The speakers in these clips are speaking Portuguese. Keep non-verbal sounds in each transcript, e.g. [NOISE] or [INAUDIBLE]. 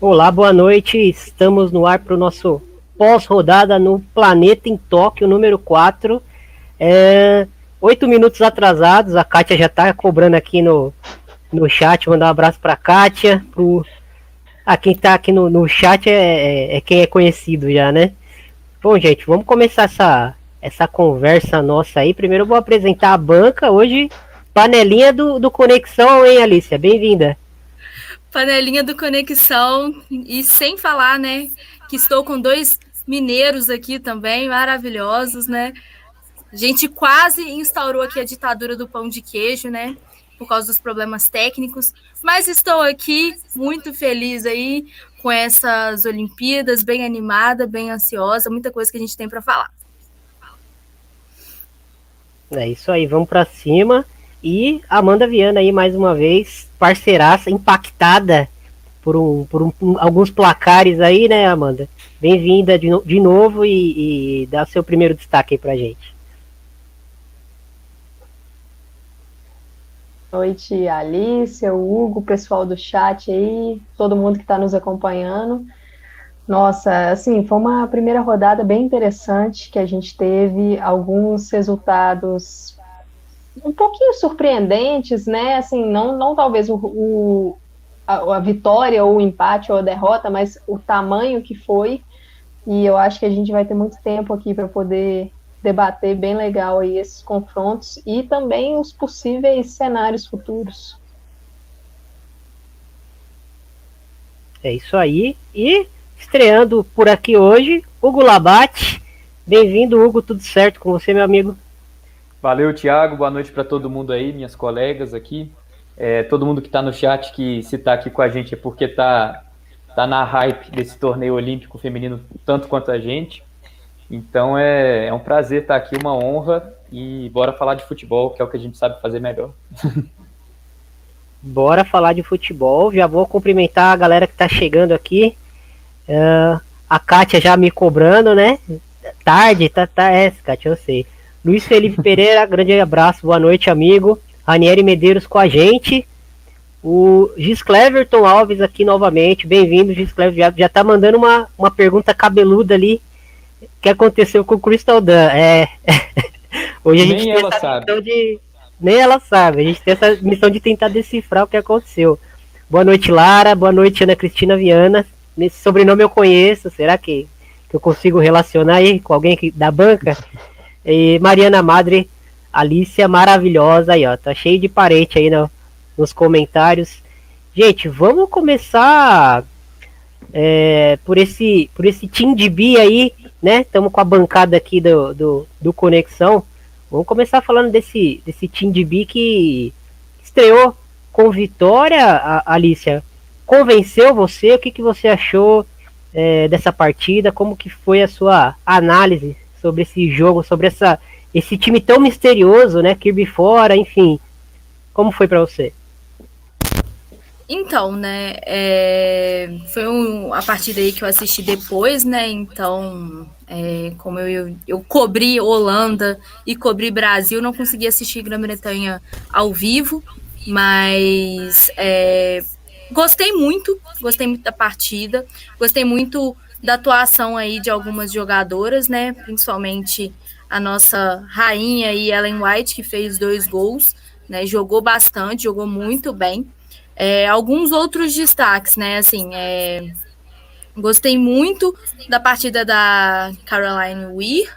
Olá, boa noite. Estamos no ar para o nosso pós-rodada no Planeta em Tóquio, número 4. É, oito minutos atrasados, a Kátia já está cobrando aqui no, no chat. Mandar um abraço para a Kátia. Pro... Ah, quem está aqui no, no chat é, é, é, quem é conhecido já, né? Bom, gente, vamos começar essa, essa conversa nossa aí. Primeiro eu vou apresentar a banca. Hoje, panelinha do, do Conexão, hein, Alicia? Bem-vinda panelinha do Conexão. E sem falar, né, que estou com dois mineiros aqui também, maravilhosos, né? A gente quase instaurou aqui a ditadura do pão de queijo, né? Por causa dos problemas técnicos. Mas estou aqui muito feliz aí com essas Olimpíadas, bem animada, bem ansiosa, muita coisa que a gente tem para falar. É isso aí, vamos para cima. E Amanda Viana aí mais uma vez, parceiraça, impactada por, um, por um, alguns placares aí, né, Amanda? Bem-vinda de, de novo e, e dá seu primeiro destaque aí pra gente. Boa noite, Alicia, o Hugo, pessoal do chat aí, todo mundo que está nos acompanhando. Nossa, assim, foi uma primeira rodada bem interessante que a gente teve alguns resultados um pouquinho surpreendentes, né? Assim, não, não talvez o, o a, a, vitória ou o empate ou a derrota, mas o tamanho que foi. E eu acho que a gente vai ter muito tempo aqui para poder debater bem legal aí esses confrontos e também os possíveis cenários futuros. É isso aí. E estreando por aqui hoje, Hugo Labate. Bem-vindo, Hugo. Tudo certo com você, meu amigo? Valeu, Thiago. Boa noite para todo mundo aí, minhas colegas aqui. É, todo mundo que está no chat, que se está aqui com a gente é porque está tá na hype desse torneio olímpico feminino tanto quanto a gente. Então é, é um prazer estar tá aqui, uma honra. E bora falar de futebol, que é o que a gente sabe fazer melhor. [LAUGHS] bora falar de futebol. Já vou cumprimentar a galera que está chegando aqui. Uh, a Kátia já me cobrando, né? Tarde, tá, tá, é, Kátia, eu sei. Luiz Felipe Pereira, grande abraço, boa noite, amigo. Ranieri Medeiros com a gente. O Giscleverton Alves aqui novamente, bem-vindo, Gisclever. Já, já tá mandando uma, uma pergunta cabeluda ali. O que aconteceu com o Crystal Dan? É. [LAUGHS] Hoje a gente Nem tem essa sabe. missão de. Nem ela sabe. A gente tem essa missão de tentar decifrar o que aconteceu. Boa noite, Lara. Boa noite, Ana Cristina Viana. Nesse sobrenome eu conheço. Será que, que eu consigo relacionar aí com alguém que, da banca? E Mariana Madre, Alicia maravilhosa aí, ó. Tá cheio de parente aí no, nos comentários. Gente, vamos começar é, por esse por esse Team de B aí, né? Estamos com a bancada aqui do, do, do, Conexão. Vamos começar falando desse, desse Team de B que estreou com vitória, a, Alicia. Convenceu você? O que, que você achou é, dessa partida? Como que foi a sua análise sobre esse jogo, sobre essa, esse time tão misterioso, né? Kirby fora, enfim. Como foi para você? Então, né, é, foi um, a partida aí que eu assisti depois, né, então, é, como eu, eu, cobri Holanda e cobri Brasil, não consegui assistir Grã-Bretanha ao vivo, mas é, gostei muito, gostei muito da partida, gostei muito da atuação aí de algumas jogadoras, né? Principalmente a nossa rainha aí, Ellen White, que fez dois gols, né? Jogou bastante, jogou muito bem. É, alguns outros destaques, né? Assim, é, gostei muito da partida da Caroline Weir,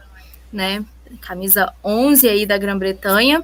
né? Camisa 11 aí da Grã-Bretanha.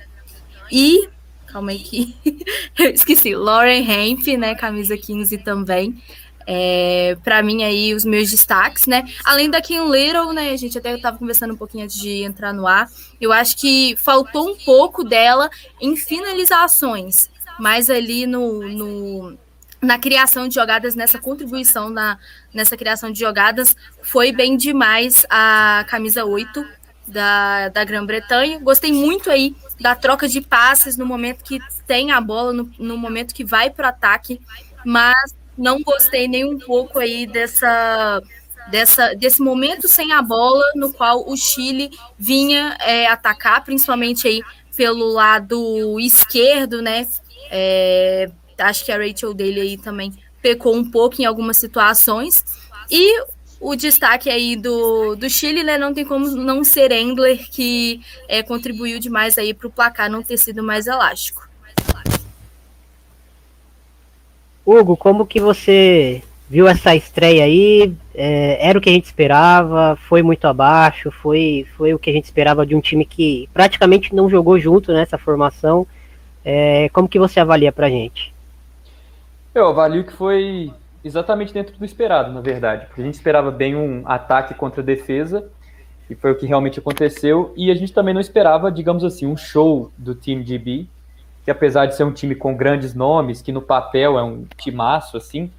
E, calma aí que [LAUGHS] eu esqueci, Lauren Hemp, né? Camisa 15 também. É, para mim aí os meus destaques, né? Além da Kim Little, né? A gente até estava conversando um pouquinho antes de entrar no ar. Eu acho que faltou um pouco dela em finalizações, mas ali no, no na criação de jogadas, nessa contribuição na, nessa criação de jogadas, foi bem demais a camisa 8 da, da Grã-Bretanha. Gostei muito aí da troca de passes no momento que tem a bola, no, no momento que vai para o ataque, mas não gostei nem um pouco aí dessa, dessa, desse momento sem a bola, no qual o Chile vinha é, atacar, principalmente aí pelo lado esquerdo, né? É, acho que a Rachel dele aí também pecou um pouco em algumas situações. E o destaque aí do, do Chile, né? Não tem como não ser Endler, que é, contribuiu demais aí para o placar não ter sido mais elástico. Hugo, como que você viu essa estreia aí? É, era o que a gente esperava? Foi muito abaixo? Foi, foi o que a gente esperava de um time que praticamente não jogou junto nessa formação? É, como que você avalia pra gente? Eu avalio que foi exatamente dentro do esperado, na verdade. Porque a gente esperava bem um ataque contra a defesa, e foi o que realmente aconteceu. E a gente também não esperava, digamos assim, um show do time de B, que apesar de ser um time com grandes nomes, que no papel é um timaço, assim,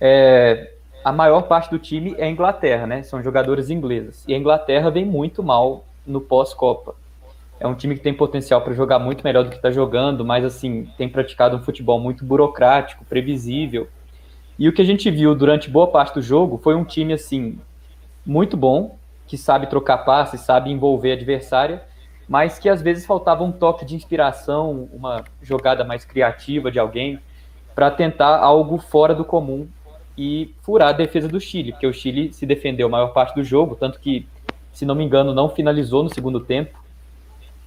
é, a maior parte do time é a Inglaterra, né? São jogadores ingleses. E a Inglaterra vem muito mal no pós-Copa. É um time que tem potencial para jogar muito melhor do que está jogando, mas assim, tem praticado um futebol muito burocrático, previsível. E o que a gente viu durante boa parte do jogo foi um time assim muito bom, que sabe trocar passes, sabe envolver adversária, mas que às vezes faltava um toque de inspiração, uma jogada mais criativa de alguém para tentar algo fora do comum e furar a defesa do Chile, porque o Chile se defendeu a maior parte do jogo, tanto que, se não me engano, não finalizou no segundo tempo.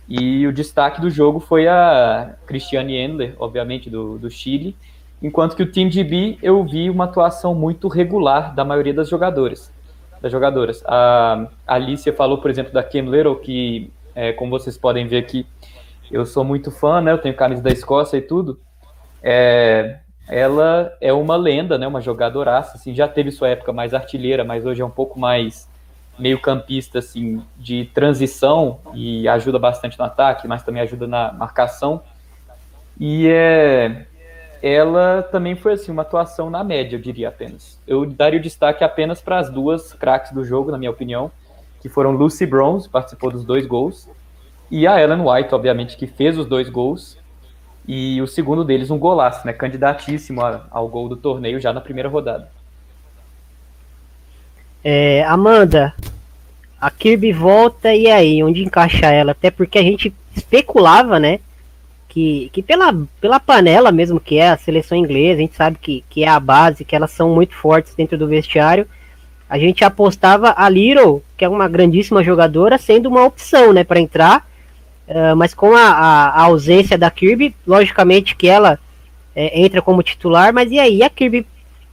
E o destaque do jogo foi a Cristiane Endler, obviamente, do, do Chile, Enquanto que o time de B, eu vi uma atuação muito regular da maioria das jogadoras. Das jogadoras. A Alicia falou, por exemplo, da Kim Little, que, é, como vocês podem ver aqui, eu sou muito fã, né? Eu tenho camisa da Escócia e tudo. É, ela é uma lenda, né? Uma jogadoraça, assim, já teve sua época mais artilheira, mas hoje é um pouco mais meio campista, assim, de transição e ajuda bastante no ataque, mas também ajuda na marcação. E é, ela também foi assim uma atuação na média, eu diria apenas. Eu daria o destaque apenas para as duas craques do jogo, na minha opinião, que foram Lucy Bronze, participou dos dois gols, e a Ellen White, obviamente, que fez os dois gols. E o segundo deles um golaço, né? Candidatíssimo ao gol do torneio já na primeira rodada. É, Amanda, a Kirby volta e aí, onde encaixa ela? Até porque a gente especulava, né? que, que pela, pela panela mesmo que é a seleção inglesa, a gente sabe que, que é a base, que elas são muito fortes dentro do vestiário. A gente apostava a Little, que é uma grandíssima jogadora, sendo uma opção, né, para entrar. Uh, mas com a, a, a, ausência da Kirby, logicamente que ela é, entra como titular, mas e aí a Kirby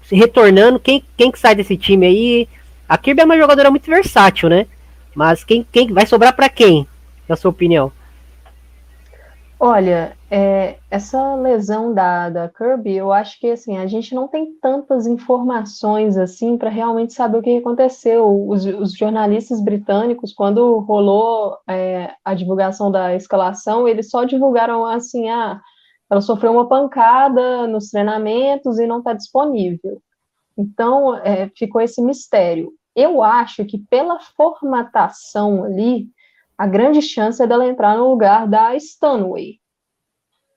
retornando, quem, quem que sai desse time aí? A Kirby é uma jogadora muito versátil, né? Mas quem, quem vai sobrar para quem, na sua opinião? Olha, é, essa lesão da, da Kirby, eu acho que assim, a gente não tem tantas informações assim para realmente saber o que aconteceu. Os, os jornalistas britânicos, quando rolou é, a divulgação da escalação, eles só divulgaram assim, ah, ela sofreu uma pancada nos treinamentos e não está disponível. Então, é, ficou esse mistério. Eu acho que pela formatação ali, a grande chance é dela entrar no lugar da Stanway.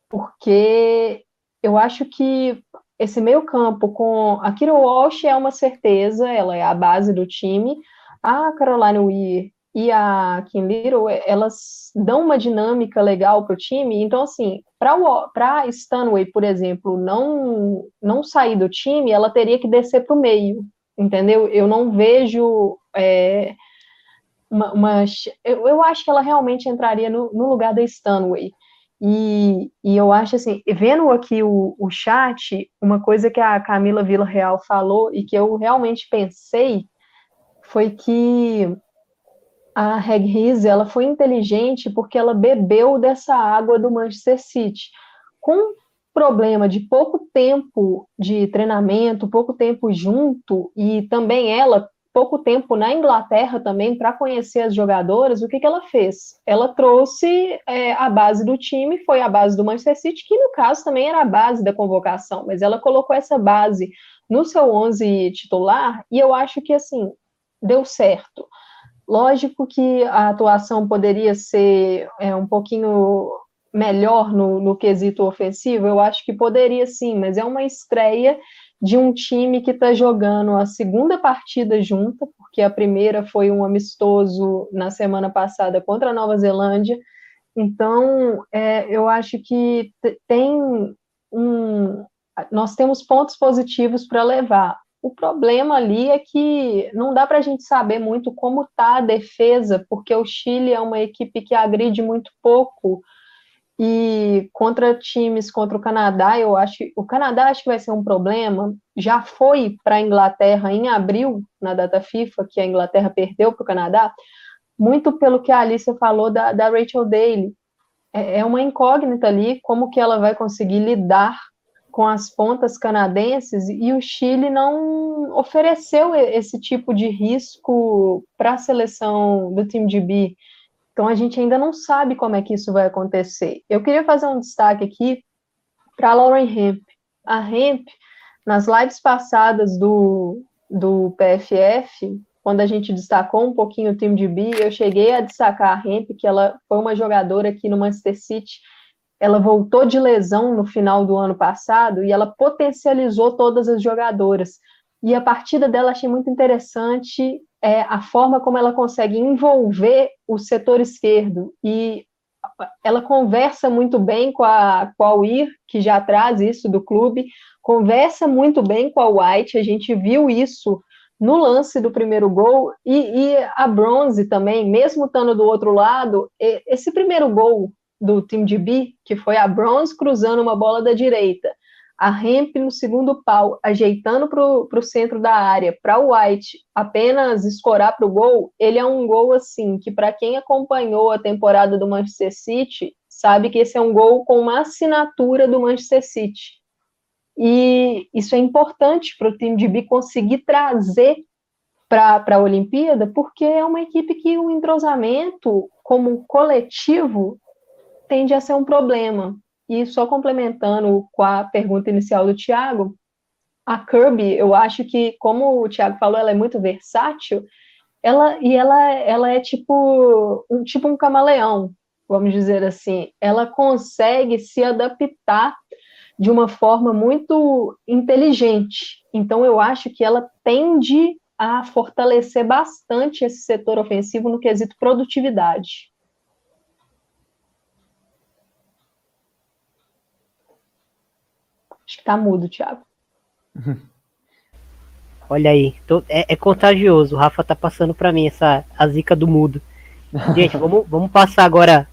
Porque eu acho que esse meio campo com a Kiro Walsh é uma certeza, ela é a base do time. A Caroline Weir e a Kim Little, elas dão uma dinâmica legal para o time. Então, assim, para a Stanway, por exemplo, não, não sair do time, ela teria que descer para o meio, entendeu? Eu não vejo é, uma, uma eu, eu, acho que ela realmente entraria no, no lugar da Stanway. E, e, eu acho assim, vendo aqui o, o chat, uma coisa que a Camila Vila Real falou e que eu realmente pensei foi que a Reg Rize, ela foi inteligente porque ela bebeu dessa água do Manchester City. Com problema de pouco tempo de treinamento, pouco tempo junto, e também ela pouco tempo na Inglaterra também para conhecer as jogadoras, o que, que ela fez? Ela trouxe é, a base do time, foi a base do Manchester City, que no caso também era a base da convocação, mas ela colocou essa base no seu 11 titular e eu acho que assim deu certo. Lógico que a atuação poderia ser é, um pouquinho melhor no, no quesito ofensivo, eu acho que poderia sim, mas é uma estreia de um time que está jogando a segunda partida junta, porque a primeira foi um amistoso na semana passada contra a Nova Zelândia. Então, é, eu acho que tem um, nós temos pontos positivos para levar. O problema ali é que não dá para a gente saber muito como está a defesa, porque o Chile é uma equipe que agride muito pouco. E contra times, contra o Canadá, eu acho. O Canadá acho que vai ser um problema. Já foi para a Inglaterra em abril, na data FIFA, que a Inglaterra perdeu para o Canadá, muito pelo que a Alicia falou da, da Rachel Daly. É, é uma incógnita ali como que ela vai conseguir lidar com as pontas canadenses e o Chile não ofereceu esse tipo de risco para a seleção do time de B. Então a gente ainda não sabe como é que isso vai acontecer. Eu queria fazer um destaque aqui para a Lauren Hemp. A Hemp, nas lives passadas do, do PFF, quando a gente destacou um pouquinho o time de B, eu cheguei a destacar a Hemp, que ela foi uma jogadora aqui no Manchester City ela voltou de lesão no final do ano passado e ela potencializou todas as jogadoras. E a partida dela achei muito interessante é, a forma como ela consegue envolver o setor esquerdo. E ela conversa muito bem com a, com a Weir, que já traz isso do clube, conversa muito bem com a White, a gente viu isso no lance do primeiro gol, e, e a Bronze também, mesmo estando do outro lado, esse primeiro gol do time de B, que foi a Bronze cruzando uma bola da direita, a Hemp no segundo pau, ajeitando para o centro da área, para o White apenas escorar para o gol, ele é um gol assim, que para quem acompanhou a temporada do Manchester City, sabe que esse é um gol com uma assinatura do Manchester City. E isso é importante para o time de B conseguir trazer para a Olimpíada, porque é uma equipe que o entrosamento como coletivo tende a ser um problema. E só complementando com a pergunta inicial do Tiago, a Kirby, eu acho que, como o Tiago falou, ela é muito versátil, ela e ela, ela é tipo um tipo um camaleão, vamos dizer assim. Ela consegue se adaptar de uma forma muito inteligente. Então eu acho que ela tende a fortalecer bastante esse setor ofensivo no quesito produtividade. Acho que tá mudo, Thiago. [LAUGHS] Olha aí, tô, é, é, contagioso. O Rafa tá passando para mim essa a zica do mudo. Gente, [LAUGHS] vamos, vamos passar agora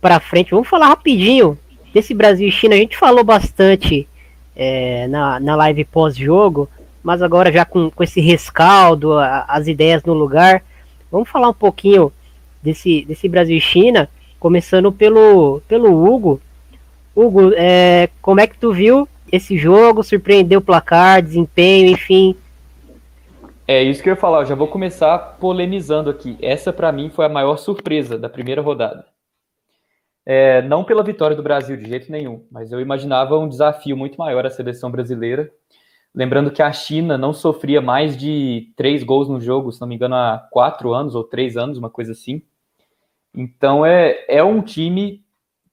para frente. Vamos falar rapidinho desse Brasil e China. A gente falou bastante é, na, na live pós-jogo, mas agora já com, com esse rescaldo, a, as ideias no lugar. Vamos falar um pouquinho desse, desse Brasil e China, começando pelo, pelo Hugo. Hugo, é, como é que tu viu esse jogo surpreendeu o placar, desempenho, enfim. É isso que eu ia falar, eu já vou começar polemizando aqui. Essa para mim foi a maior surpresa da primeira rodada. É, não pela vitória do Brasil de jeito nenhum, mas eu imaginava um desafio muito maior à seleção brasileira. Lembrando que a China não sofria mais de três gols no jogo, se não me engano, há quatro anos ou três anos, uma coisa assim. Então é, é um time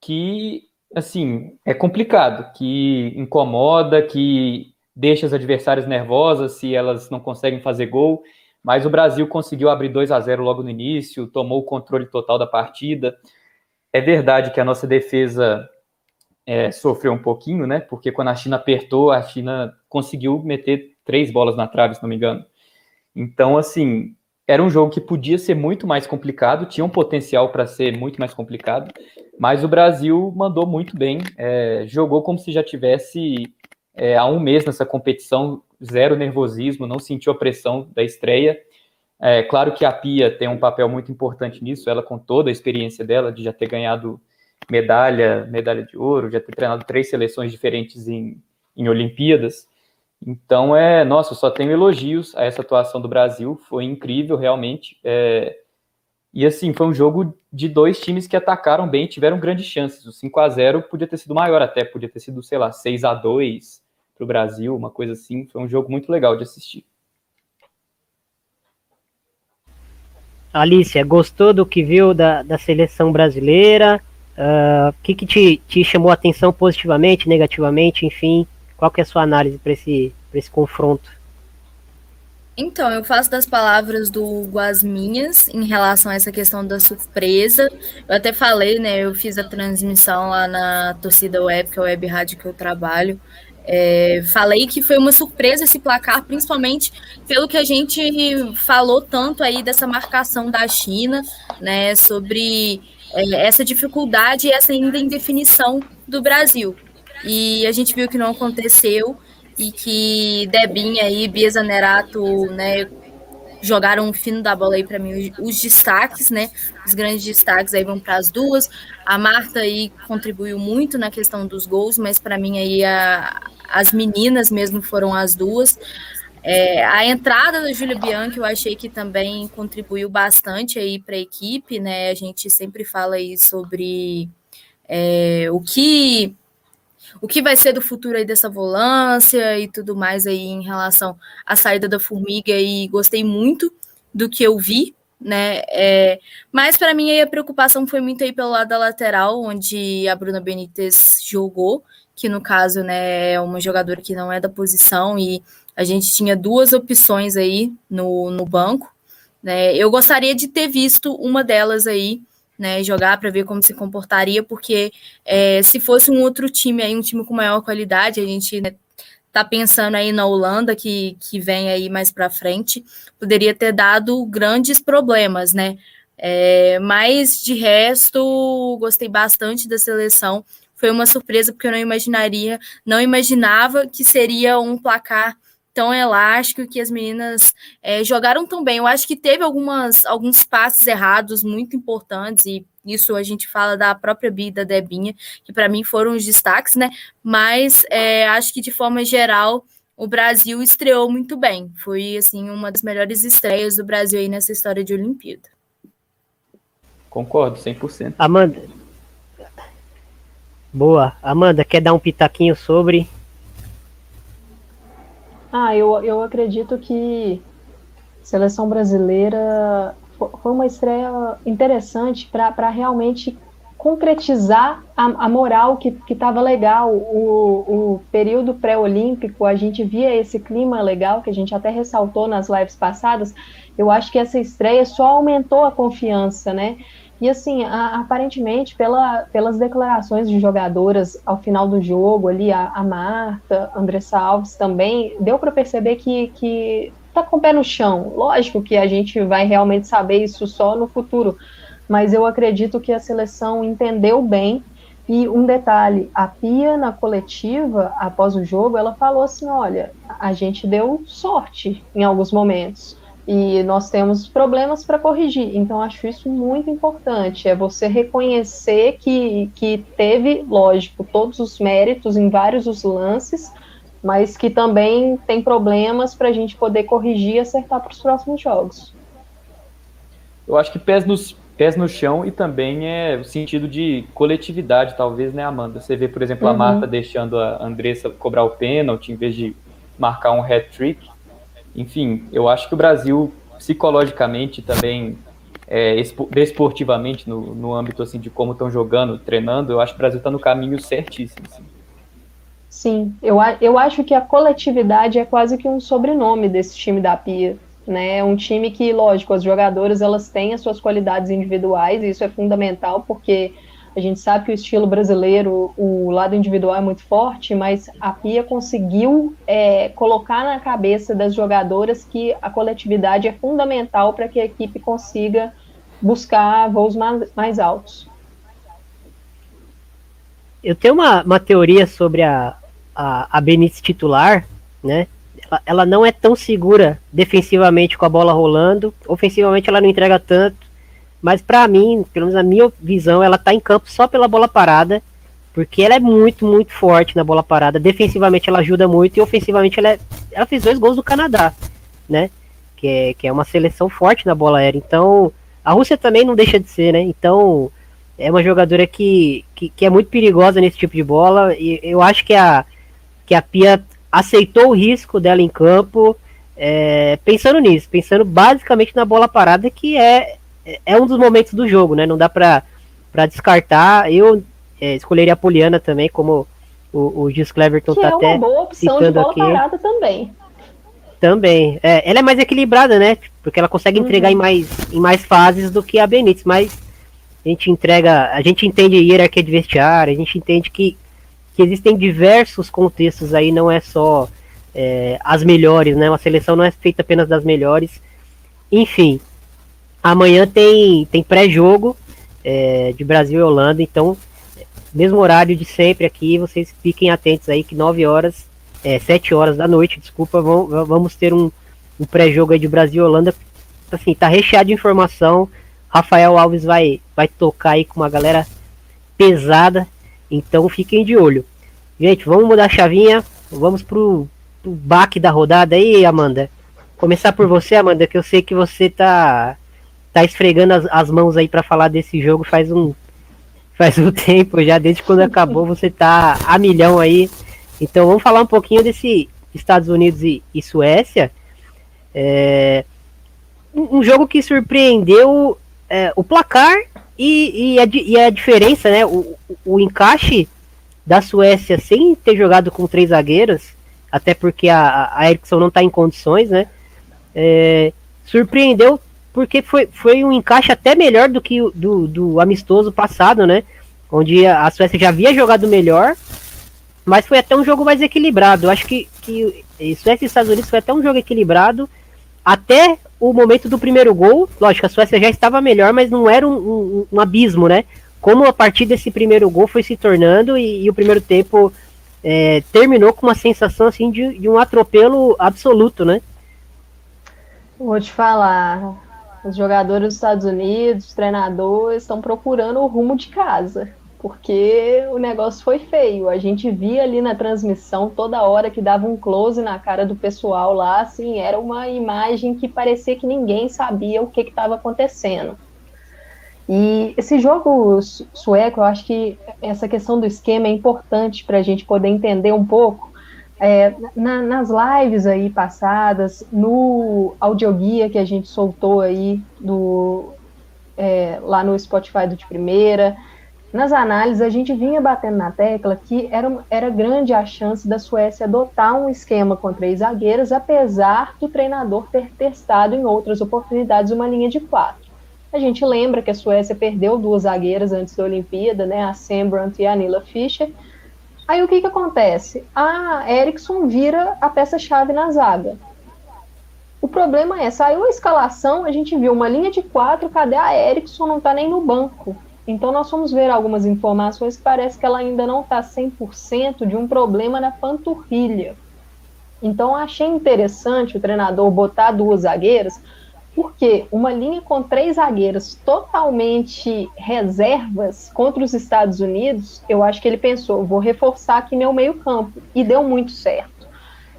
que assim, é complicado, que incomoda, que deixa as adversárias nervosas se elas não conseguem fazer gol. Mas o Brasil conseguiu abrir 2 a 0 logo no início, tomou o controle total da partida. É verdade que a nossa defesa é, sofreu um pouquinho, né? Porque quando a China apertou, a China conseguiu meter três bolas na trave, se não me engano. Então, assim, era um jogo que podia ser muito mais complicado, tinha um potencial para ser muito mais complicado, mas o Brasil mandou muito bem, é, jogou como se já tivesse é, há um mês nessa competição, zero nervosismo, não sentiu a pressão da estreia. É claro que a Pia tem um papel muito importante nisso, ela com toda a experiência dela de já ter ganhado medalha, medalha de ouro, já ter treinado três seleções diferentes em, em Olimpíadas. Então, é, nossa, eu só tenho elogios a essa atuação do Brasil, foi incrível realmente. É, e assim, foi um jogo de dois times que atacaram bem, tiveram grandes chances. O 5 a 0 podia ter sido maior até, podia ter sido, sei lá, 6 a 2 para o Brasil, uma coisa assim. Foi um jogo muito legal de assistir. Alicia, gostou do que viu da, da seleção brasileira? Ah, o uh, que, que te, te chamou a atenção positivamente, negativamente, enfim? Qual que é a sua análise para esse, esse confronto? Então, eu faço das palavras do Hugo as minhas em relação a essa questão da surpresa. Eu até falei, né? Eu fiz a transmissão lá na torcida web, que é a web rádio que eu trabalho. É, falei que foi uma surpresa esse placar, principalmente pelo que a gente falou tanto aí dessa marcação da China, né, sobre é, essa dificuldade e essa ainda indefinição do Brasil. E a gente viu que não aconteceu e que Debinha e Bia Zanerato, né, jogaram o fino da bola aí para mim os, destaques, né? Os grandes destaques aí vão para as duas. A Marta aí contribuiu muito na questão dos gols, mas para mim aí a, as meninas mesmo foram as duas. É, a entrada da Júlia Bianchi eu achei que também contribuiu bastante aí para a equipe, né? A gente sempre fala aí sobre é, o que o que vai ser do futuro aí dessa volância e tudo mais aí em relação à saída da Formiga e gostei muito do que eu vi, né? É, mas para mim aí a preocupação foi muito aí pelo lado da lateral, onde a Bruna Benítez jogou, que no caso, né, é uma jogadora que não é da posição e a gente tinha duas opções aí no, no banco, né? Eu gostaria de ter visto uma delas aí né, jogar para ver como se comportaria, porque é, se fosse um outro time aí, um time com maior qualidade, a gente né, tá pensando aí na Holanda que, que vem aí mais para frente, poderia ter dado grandes problemas, né? É, mas de resto, gostei bastante da seleção. Foi uma surpresa porque eu não imaginaria, não imaginava que seria um placar tão elástico que as meninas é, jogaram tão bem. Eu acho que teve algumas, alguns passes errados muito importantes, e isso a gente fala da própria Bia da Debinha, que para mim foram os destaques, né? Mas é, acho que de forma geral o Brasil estreou muito bem. Foi assim uma das melhores estreias do Brasil aí nessa história de Olimpíada. Concordo, 100%. Amanda. Boa. Amanda, quer dar um pitaquinho sobre ah, eu, eu acredito que seleção brasileira foi uma estreia interessante para realmente concretizar a, a moral que estava legal. O, o período pré-olímpico, a gente via esse clima legal, que a gente até ressaltou nas lives passadas. Eu acho que essa estreia só aumentou a confiança, né? E assim, a, aparentemente, pela, pelas declarações de jogadoras ao final do jogo, ali, a, a Marta, Andressa Alves também, deu para perceber que, que tá com o pé no chão. Lógico que a gente vai realmente saber isso só no futuro, mas eu acredito que a seleção entendeu bem. E um detalhe, a Pia na coletiva, após o jogo, ela falou assim: olha, a gente deu sorte em alguns momentos e nós temos problemas para corrigir. Então, acho isso muito importante. É você reconhecer que, que teve, lógico, todos os méritos em vários os lances, mas que também tem problemas para a gente poder corrigir e acertar para os próximos jogos. Eu acho que pés, nos, pés no chão e também é o sentido de coletividade, talvez, né, Amanda? Você vê, por exemplo, uhum. a Marta deixando a Andressa cobrar o pênalti em vez de marcar um hat-trick enfim, eu acho que o Brasil, psicologicamente também, é, desportivamente, no, no âmbito assim, de como estão jogando, treinando, eu acho que o Brasil está no caminho certíssimo. Assim. Sim, eu, eu acho que a coletividade é quase que um sobrenome desse time da Pia. Né? É um time que, lógico, as jogadoras elas têm as suas qualidades individuais, e isso é fundamental, porque a gente sabe que o estilo brasileiro, o lado individual é muito forte, mas a Pia conseguiu é, colocar na cabeça das jogadoras que a coletividade é fundamental para que a equipe consiga buscar voos mais, mais altos. Eu tenho uma, uma teoria sobre a, a, a Benítez titular, né? Ela, ela não é tão segura defensivamente com a bola rolando, ofensivamente ela não entrega tanto mas para mim, pelo menos na minha visão, ela tá em campo só pela bola parada, porque ela é muito, muito forte na bola parada. Defensivamente ela ajuda muito e ofensivamente ela, é, ela fez dois gols do Canadá, né? Que é, que é uma seleção forte na bola aérea. Então, a Rússia também não deixa de ser, né? Então, é uma jogadora que, que, que, é muito perigosa nesse tipo de bola. E eu acho que a, que a Pia aceitou o risco dela em campo, é, pensando nisso, pensando basicamente na bola parada, que é é, é um dos momentos do jogo, né? Não dá pra, pra descartar. Eu é, escolheria a Poliana também, como o, o Gis Cleverton que tá é até. É uma boa opção de bola aqui. parada também. Também. É, ela é mais equilibrada, né? Porque ela consegue uhum. entregar em mais, em mais fases do que a Benítez, mas a gente entrega. A gente entende hierarquia de vestiário, a gente entende que, que existem diversos contextos aí, não é só é, as melhores, né? Uma seleção não é feita apenas das melhores. Enfim, amanhã tem, tem pré-jogo é, de Brasil e Holanda, então, mesmo horário de sempre aqui, vocês fiquem atentos aí que 9 horas, é, 7 horas da noite, desculpa, vamos, vamos ter um, um pré-jogo aí de Brasil e Holanda. Assim, tá recheado de informação. Rafael Alves vai, vai tocar aí com uma galera pesada, então fiquem de olho. Gente, vamos mudar a chavinha, vamos pro, pro baque da rodada aí, Amanda. Começar por você, Amanda, que eu sei que você tá tá esfregando as, as mãos aí para falar desse jogo faz um faz um [LAUGHS] tempo já, desde quando acabou, você tá a milhão aí. Então vamos falar um pouquinho desse Estados Unidos e, e Suécia. É, um jogo que surpreendeu é, o placar e, e, a, e, a, diferença, né? O, o encaixe da Suécia sem ter jogado com três zagueiros, até porque a, a Eriksson não está em condições, né? É, surpreendeu porque foi, foi um encaixe até melhor do que do, do amistoso passado, né? Onde a Suécia já havia jogado melhor, mas foi até um jogo mais equilibrado. Acho que, que Suécia e Estados Unidos foi até um jogo equilibrado até o momento do primeiro gol. Lógico, a Suécia já estava melhor, mas não era um, um, um abismo, né? Como a partir desse primeiro gol foi se tornando e, e o primeiro tempo é, terminou com uma sensação assim de, de um atropelo absoluto, né? Vou te falar, os jogadores dos Estados Unidos, os treinadores, estão procurando o rumo de casa, porque o negócio foi feio. A gente via ali na transmissão toda hora que dava um close na cara do pessoal lá, assim, era uma imagem que parecia que ninguém sabia o que estava acontecendo. E esse jogo sueco, eu acho que essa questão do esquema é importante para a gente poder entender um pouco é, na, nas lives aí passadas, no audioguia que a gente soltou aí do, é, lá no Spotify do de primeira, nas análises a gente vinha batendo na tecla que era, era grande a chance da Suécia adotar um esquema com três zagueiras, apesar do treinador ter testado em outras oportunidades uma linha de quatro. A gente lembra que a Suécia perdeu duas zagueiras antes da Olimpíada, né, a Sembrant e a Nila Fischer, Aí o que, que acontece? A Erickson vira a peça-chave na zaga. O problema é, saiu a escalação, a gente viu uma linha de quatro, cadê a Erickson? Não tá nem no banco. Então nós vamos ver algumas informações que parece que ela ainda não está 100% de um problema na panturrilha. Então achei interessante o treinador botar duas zagueiras, porque uma linha com três zagueiros totalmente reservas contra os Estados Unidos, eu acho que ele pensou, vou reforçar aqui meu meio campo, e deu muito certo.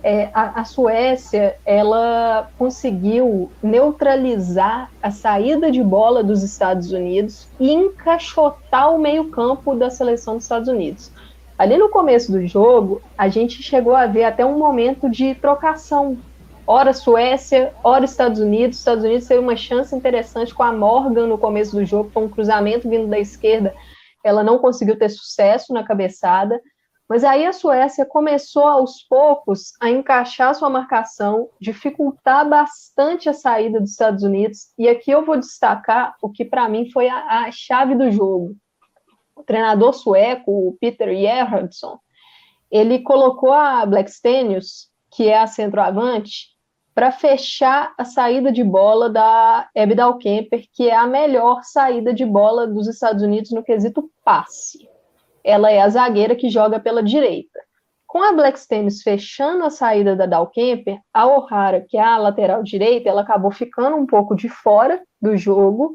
É, a, a, Suécia, ela conseguiu neutralizar a saída de bola dos Estados Unidos e encaixotar o meio campo da seleção dos Estados Unidos. Ali no começo do jogo, a gente chegou a ver até um momento de trocação ora Suécia, ora Estados Unidos. Estados Unidos teve uma chance interessante com a Morgan no começo do jogo, com um cruzamento vindo da esquerda. Ela não conseguiu ter sucesso na cabeçada. Mas aí a Suécia começou aos poucos a encaixar sua marcação, dificultar bastante a saída dos Estados Unidos. E aqui eu vou destacar o que para mim foi a, a, chave do jogo. O treinador sueco, o Peter Gerhardsson, ele colocou a Blackstenius, que é a centroavante, para fechar a saída de bola da Ebdal Kemper, que é a melhor saída de bola dos Estados Unidos no quesito passe. Ela é a zagueira que joga pela direita. Com a Black fechando a saída da Dal Kemper, a O'Hara, que é a lateral direita, ela acabou ficando um pouco de fora do jogo.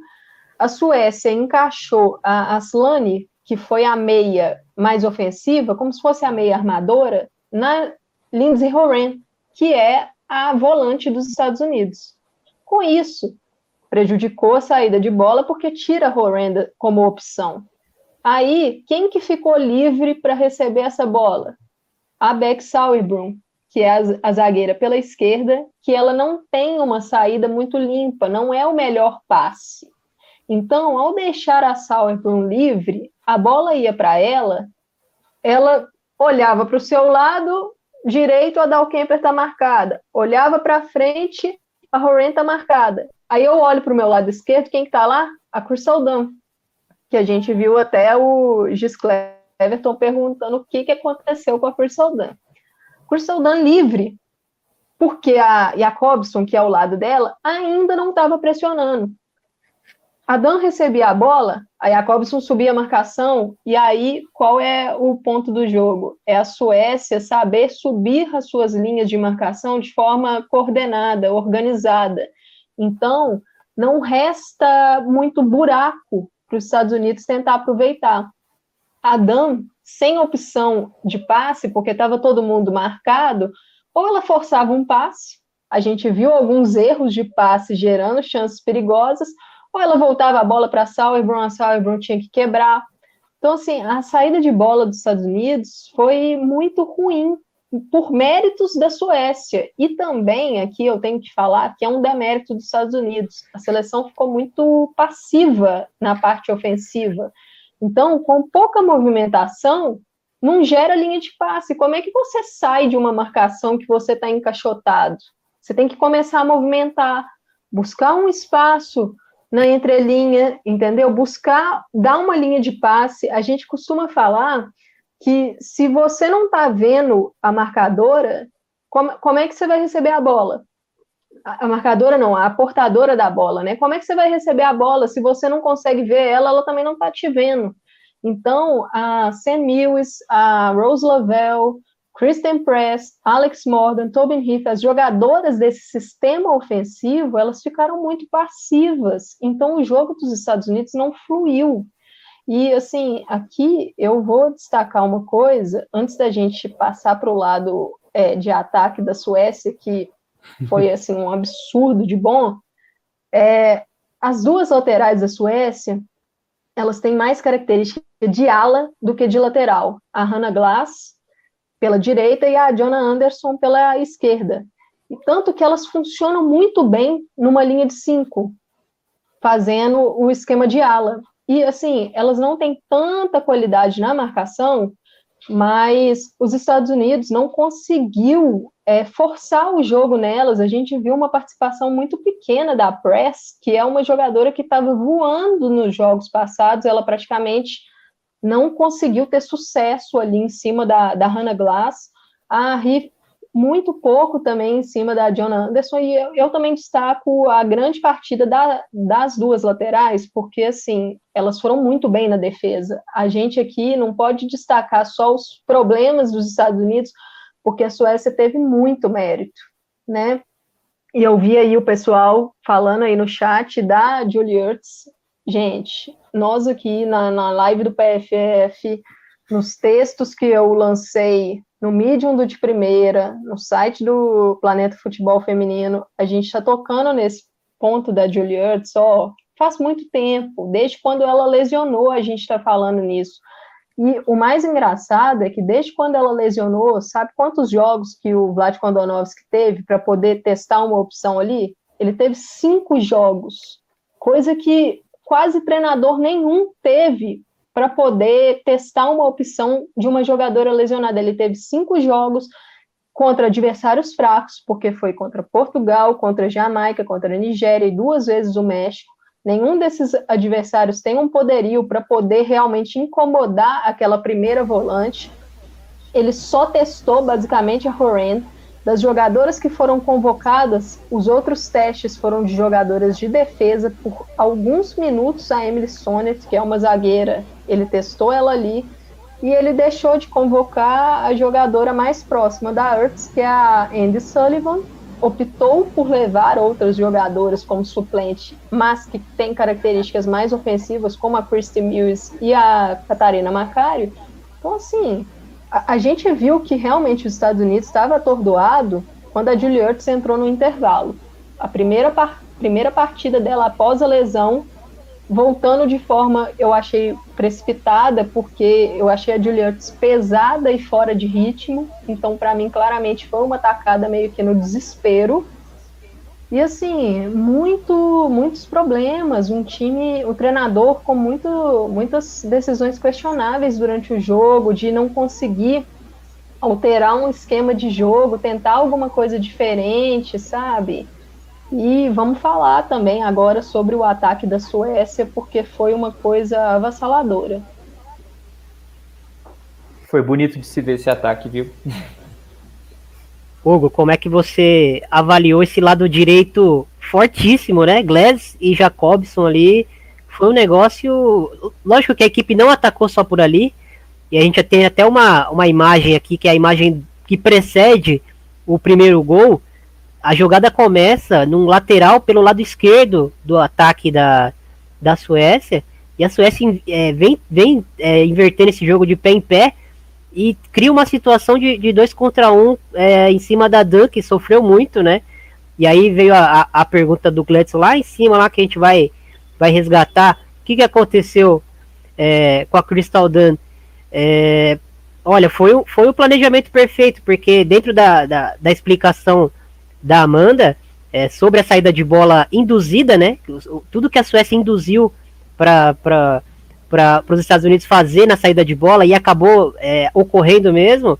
A Suécia encaixou a Aslani, que foi a meia mais ofensiva, como se fosse a meia armadora, na Lindsay Horan, que é a volante dos Estados Unidos. Com isso, prejudicou a saída de bola porque tira Horrenda como opção. Aí, quem que ficou livre para receber essa bola? A Beck Sauerbrunn, que é a, zagueira pela esquerda, que ela não tem uma saída muito limpa, não é o melhor passe. Então, ao deixar a Sauerbrunn livre, a bola ia para ela, ela olhava para o seu lado, direito, a Dalkemper está marcada. Olhava para frente, a Horan está marcada. Aí eu olho para o meu lado esquerdo, quem está lá? A Cursaldão, que a gente viu até o Giscler Everton perguntando o que, que aconteceu com a Kursaldan. Kursaldan livre, porque a Jacobson, que é ao lado dela, ainda não estava pressionando. A Dan recebia a bola, a Jacobson subia a marcação, e aí qual é o ponto do jogo? É a Suécia saber subir as suas linhas de marcação de forma coordenada, organizada. Então, não resta muito buraco para os Estados Unidos tentar aproveitar. A Dan, sem opção de passe, porque estava todo mundo marcado, ou ela forçava um passe, a gente viu alguns erros de passe gerando chances perigosas, ou ela voltava a bola para Sauerbrunn, a Sauerbrunn tinha que quebrar. Então, assim, a saída de bola dos Estados Unidos foi muito ruim, por méritos da Suécia. E também, aqui eu tenho que falar que é um demérito dos Estados Unidos. A seleção ficou muito passiva na parte ofensiva. Então, com pouca movimentação, não gera linha de passe. Como é que você sai de uma marcação que você está encaixotado? Você tem que começar a movimentar, buscar um espaço, na entrelinha, entendeu? Buscar dar uma linha de passe. A gente costuma falar que se você não está vendo a marcadora, como, como é que você vai receber a bola? A, a, marcadora não, a portadora da bola, né? Como é que você vai receber a bola se você não consegue ver ela, ela também não está te vendo. Então, a Sam Lewis, a Rose Lavelle, Kristen Press, Alex Morgan, Tobin Heath, as jogadoras desse sistema ofensivo, elas ficaram muito passivas. Então, o jogo dos Estados Unidos não fluiu. E, assim, aqui eu vou destacar uma coisa, antes da gente passar para o lado é, de ataque da Suécia, que foi, [LAUGHS] assim, um absurdo de bom, é, as duas laterais da Suécia, elas têm mais características de ala do que de lateral. A Hannah Glass pela direita e a Jonah Anderson pela esquerda. E tanto que elas funcionam muito bem numa linha de cinco, fazendo o esquema de ala. E assim, elas não têm tanta qualidade na marcação, mas os Estados Unidos não conseguiu é, forçar o jogo nelas. A gente viu uma participação muito pequena da Press, que é uma jogadora que estava voando nos jogos passados. Ela praticamente não conseguiu ter sucesso ali em cima da, da Hannah Glass. A Ri muito pouco também em cima da John Anderson, e eu, eu também destaco a grande partida da, das duas laterais, porque, assim, elas foram muito bem na defesa. A gente aqui não pode destacar só os problemas dos Estados Unidos, porque a Suécia teve muito mérito, né? E eu vi aí o pessoal falando aí no chat da Julie Ertz, Gente, nós aqui na, na live do PFF, nos textos que eu lancei no Medium do de primeira, no site do Planeta Futebol Feminino, a gente está tocando nesse ponto da Julie Ertz, ó, faz muito tempo, desde quando ela lesionou, a gente está falando nisso. E o mais engraçado é que desde quando ela lesionou, sabe quantos jogos que o Vlad Kondonovski teve para poder testar uma opção ali? Ele teve cinco jogos, coisa que quase treinador nenhum teve para poder testar uma opção de uma jogadora lesionada. Ele teve cinco jogos contra adversários fracos, porque foi contra Portugal, contra Jamaica, contra Nigéria e duas vezes o México. Nenhum desses adversários tem um poderio para poder realmente incomodar aquela primeira volante. Ele só testou basicamente a Horan das jogadoras que foram convocadas, os outros testes foram de jogadoras de defesa. Por alguns minutos, a Emily Sonnet, que é uma zagueira, ele testou ela ali e ele deixou de convocar a jogadora mais próxima da Earths, que é a Andy Sullivan. Optou por levar outras jogadoras como suplente, mas que tem características mais ofensivas, como a Christy Mills e a Catarina Macario. Então, assim, a, gente viu que realmente os Estados Unidos estava atordoado quando a Julie Ertz entrou no intervalo. A primeira, par, primeira partida dela após a lesão, voltando de forma, eu achei precipitada, porque eu achei a Julie Ertz pesada e fora de ritmo. Então, para mim, claramente foi uma tacada meio que no desespero. E assim, muito, muitos problemas, um time, o treinador com muito, muitas decisões questionáveis durante o jogo, de não conseguir alterar um esquema de jogo, tentar alguma coisa diferente, sabe? E vamos falar também agora sobre o ataque da Suécia, porque foi uma coisa avassaladora. Foi bonito de se ver esse ataque, viu? Hugo, como é que você avaliou esse lado direito fortíssimo, né? Glass e Jacobson ali. Foi um negócio. Lógico que a equipe não atacou só por ali. E a gente tem até uma, uma imagem aqui, que é a imagem que precede o primeiro gol. A jogada começa num lateral pelo lado esquerdo do ataque da, da Suécia. E a Suécia é, vem, vem é, invertendo esse jogo de pé em pé e cria uma situação de, de dois contra um é, em cima da Dan, que sofreu muito, né? E aí veio a, a, a pergunta do Gledson lá em cima, lá que a gente vai, vai resgatar. O que, que aconteceu é, com a Crystal Dan? É, olha, foi, foi o planejamento perfeito, porque dentro da, da, da explicação da Amanda é, sobre a saída de bola induzida, né? Tudo que a Suécia induziu para para os Estados Unidos fazer na saída de bola e acabou é, ocorrendo mesmo,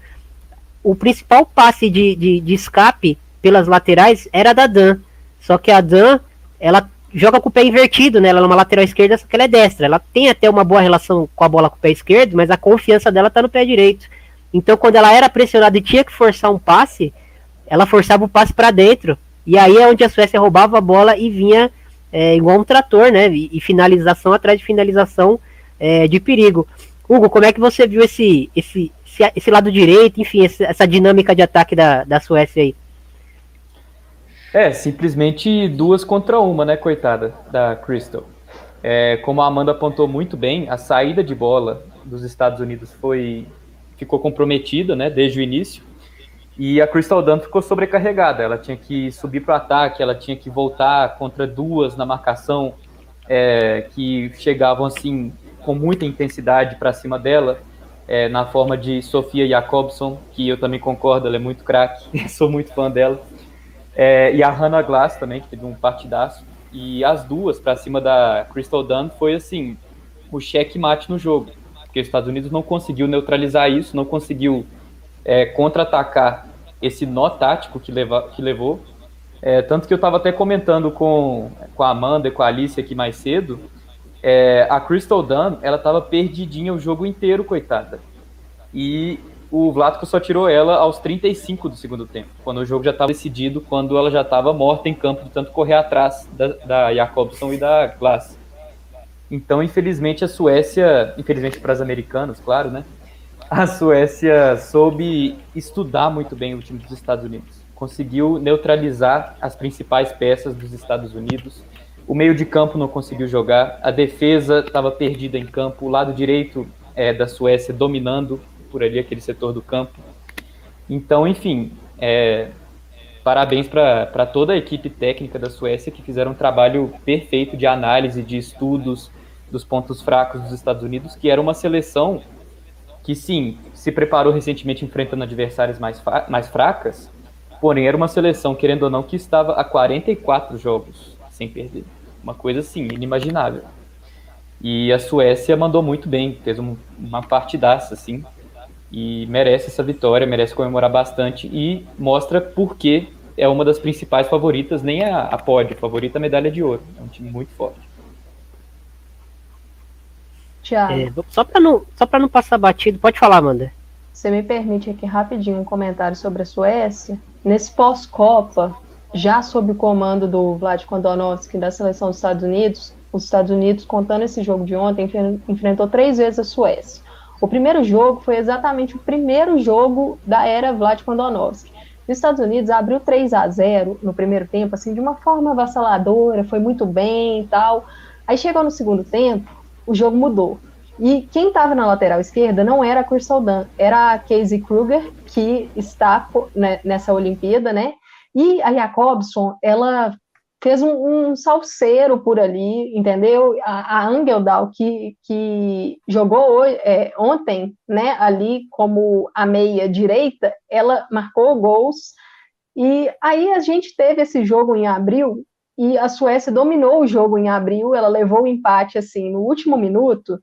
o principal passe de, de, de, escape pelas laterais era da Dan. Só que a Dan, ela joga com o pé invertido, né? Ela é uma lateral esquerda, só que ela é destra. Ela tem até uma boa relação com a bola com o pé esquerdo, mas a confiança dela tá no pé direito. Então, quando ela era pressionada e tinha que forçar um passe, ela forçava o passe para dentro. E aí é onde a Suécia roubava a bola e vinha é, igual um trator, né? E, e finalização atrás de finalização é, de perigo. Hugo, como é que você viu esse, esse, esse, esse lado direito, enfim, essa dinâmica de ataque da, da Suécia aí? É, simplesmente duas contra uma, né, coitada, da Crystal. É, como a Amanda apontou muito bem, a saída de bola dos Estados Unidos foi ficou comprometida, né, desde o início. E a Crystal Dunn ficou sobrecarregada. Ela tinha que subir para o ataque, ela tinha que voltar contra duas na marcação é, que chegavam assim com muita intensidade para cima dela, é, na forma de Sofia Jacobson, que eu também concordo, ela é muito craque, [LAUGHS] sou muito fã dela. É, e a Hannah Glass também, que teve um partidaço. E as duas para cima da Crystal Dunn foi assim, o cheque-mate no jogo. Porque os Estados Unidos não conseguiu neutralizar isso, não conseguiu é, contra-atacar esse nó tático que, leva, que levou. É, tanto que eu estava até comentando com, com a Amanda e com a Alice aqui mais cedo. É, a Crystal Dunn, ela estava perdidinha o jogo inteiro, coitada. E o Vlatko só tirou ela aos 35 do segundo tempo, quando o jogo já estava decidido, quando ela já estava morta em campo de tanto correr atrás da, da Jacobson e da Glass. Então, infelizmente, a Suécia, infelizmente para os americanos, claro, né? a Suécia soube estudar muito bem o time dos Estados Unidos. Conseguiu neutralizar as principais peças dos Estados Unidos. O meio de campo não conseguiu jogar. A defesa estava perdida em campo. O lado direito é, da Suécia dominando por ali aquele setor do campo. Então, enfim, é, parabéns para toda a equipe técnica da Suécia que fizeram um trabalho perfeito de análise, de estudos dos pontos fracos dos Estados Unidos, que era uma seleção que sim, se preparou recentemente enfrentando adversários mais, mais fracas, porém era uma seleção, querendo ou não, que estava a 44 jogos sem perder. Uma coisa assim, inimaginável. E a Suécia mandou muito bem, fez um, uma partidaça, assim, e merece essa vitória, merece comemorar bastante e mostra por que é uma das principais favoritas, nem a, a pódio, a favorita a medalha de ouro. É um time muito forte. Tiago. É, só para não, só não passar batido, pode falar, Amanda. Você me permite aqui rapidinho um comentário sobre a Suécia. Nesse pós-Copa, já sob o comando do Vlad Kondonovski da seleção dos Estados Unidos, os Estados Unidos, contando esse jogo de ontem, enfrentou três vezes a Suécia. O primeiro jogo foi exatamente o primeiro jogo da era Vlad Kondonovski. Os Estados Unidos abriu 3 a 0 no primeiro tempo, assim, de uma forma avassaladora, foi muito bem e tal. Aí chegou no segundo tempo, o jogo mudou. E quem estava na lateral esquerda não era a Crystal era a Casey Kruger, que está né, nessa Olimpíada, né? E a Jacobson, ela fez um, um salseiro por ali, entendeu? A, a Angeldal, que, que jogou hoje, é, ontem, né, ali como a meia direita, ela marcou gols. E aí a gente teve esse jogo em abril, e a Suécia dominou o jogo em abril, ela levou o empate assim no último minuto,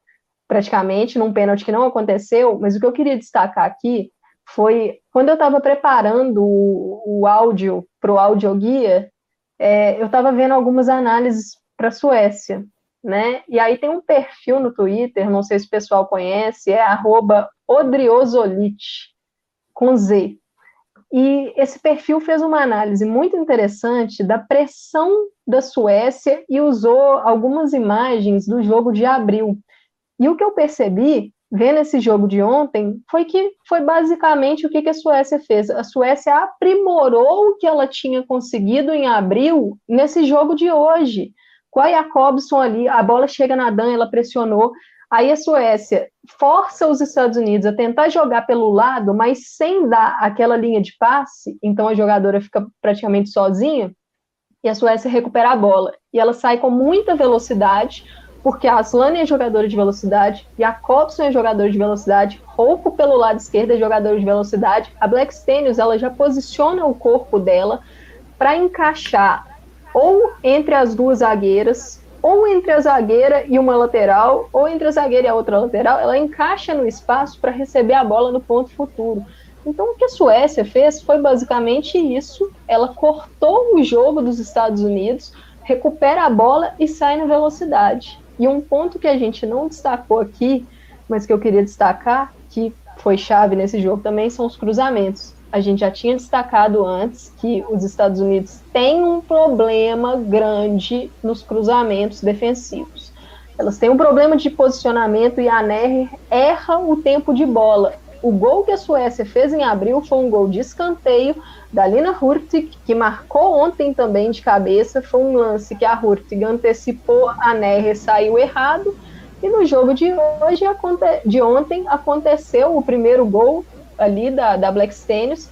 praticamente, num pênalti que não aconteceu, mas o que eu queria destacar aqui foi quando eu estava preparando o, o áudio para o audioguia, é, eu estava vendo algumas análises para a Suécia. né? E aí tem um perfil no Twitter, não sei se o pessoal conhece, é arroba odriosolite, com Z. E esse perfil fez uma análise muito interessante da pressão da Suécia e usou algumas imagens do jogo de abril. E o que eu percebi, vendo esse jogo de ontem, foi que foi basicamente o que, a Suécia fez. A Suécia aprimorou o que ela tinha conseguido em abril nesse jogo de hoje. Com a Jacobson ali, a bola chega na Dan, ela pressionou. Aí a Suécia força os Estados Unidos a tentar jogar pelo lado, mas sem dar aquela linha de passe, então a jogadora fica praticamente sozinha, e a Suécia recupera a bola. E ela sai com muita velocidade, porque a Aslane é jogadora de velocidade, e a Cobson é jogadora de velocidade, Rouco pelo lado esquerdo é jogadora de velocidade, a Black Stenius, ela já posiciona o corpo dela para encaixar ou entre as duas zagueiras, ou entre a zagueira e uma lateral, ou entre a zagueira e a outra lateral, ela encaixa no espaço para receber a bola no ponto futuro. Então, o que a Suécia fez foi basicamente isso. Ela cortou o jogo dos Estados Unidos, recupera a bola e sai na velocidade. E um ponto que a gente não destacou aqui, mas que eu queria destacar, que foi chave nesse jogo também, são os cruzamentos a gente já tinha destacado antes que os Estados Unidos têm um problema grande nos cruzamentos defensivos. Elas têm um problema de posicionamento e a NER erra o tempo de bola. O gol que a Suécia fez em abril foi um gol de escanteio da Lina Hurtig, que marcou ontem também de cabeça. Foi um lance que a Hurtig antecipou, a NER saiu errado. E no jogo de hoje, de ontem, aconteceu o primeiro gol ali da, da Black Stenius,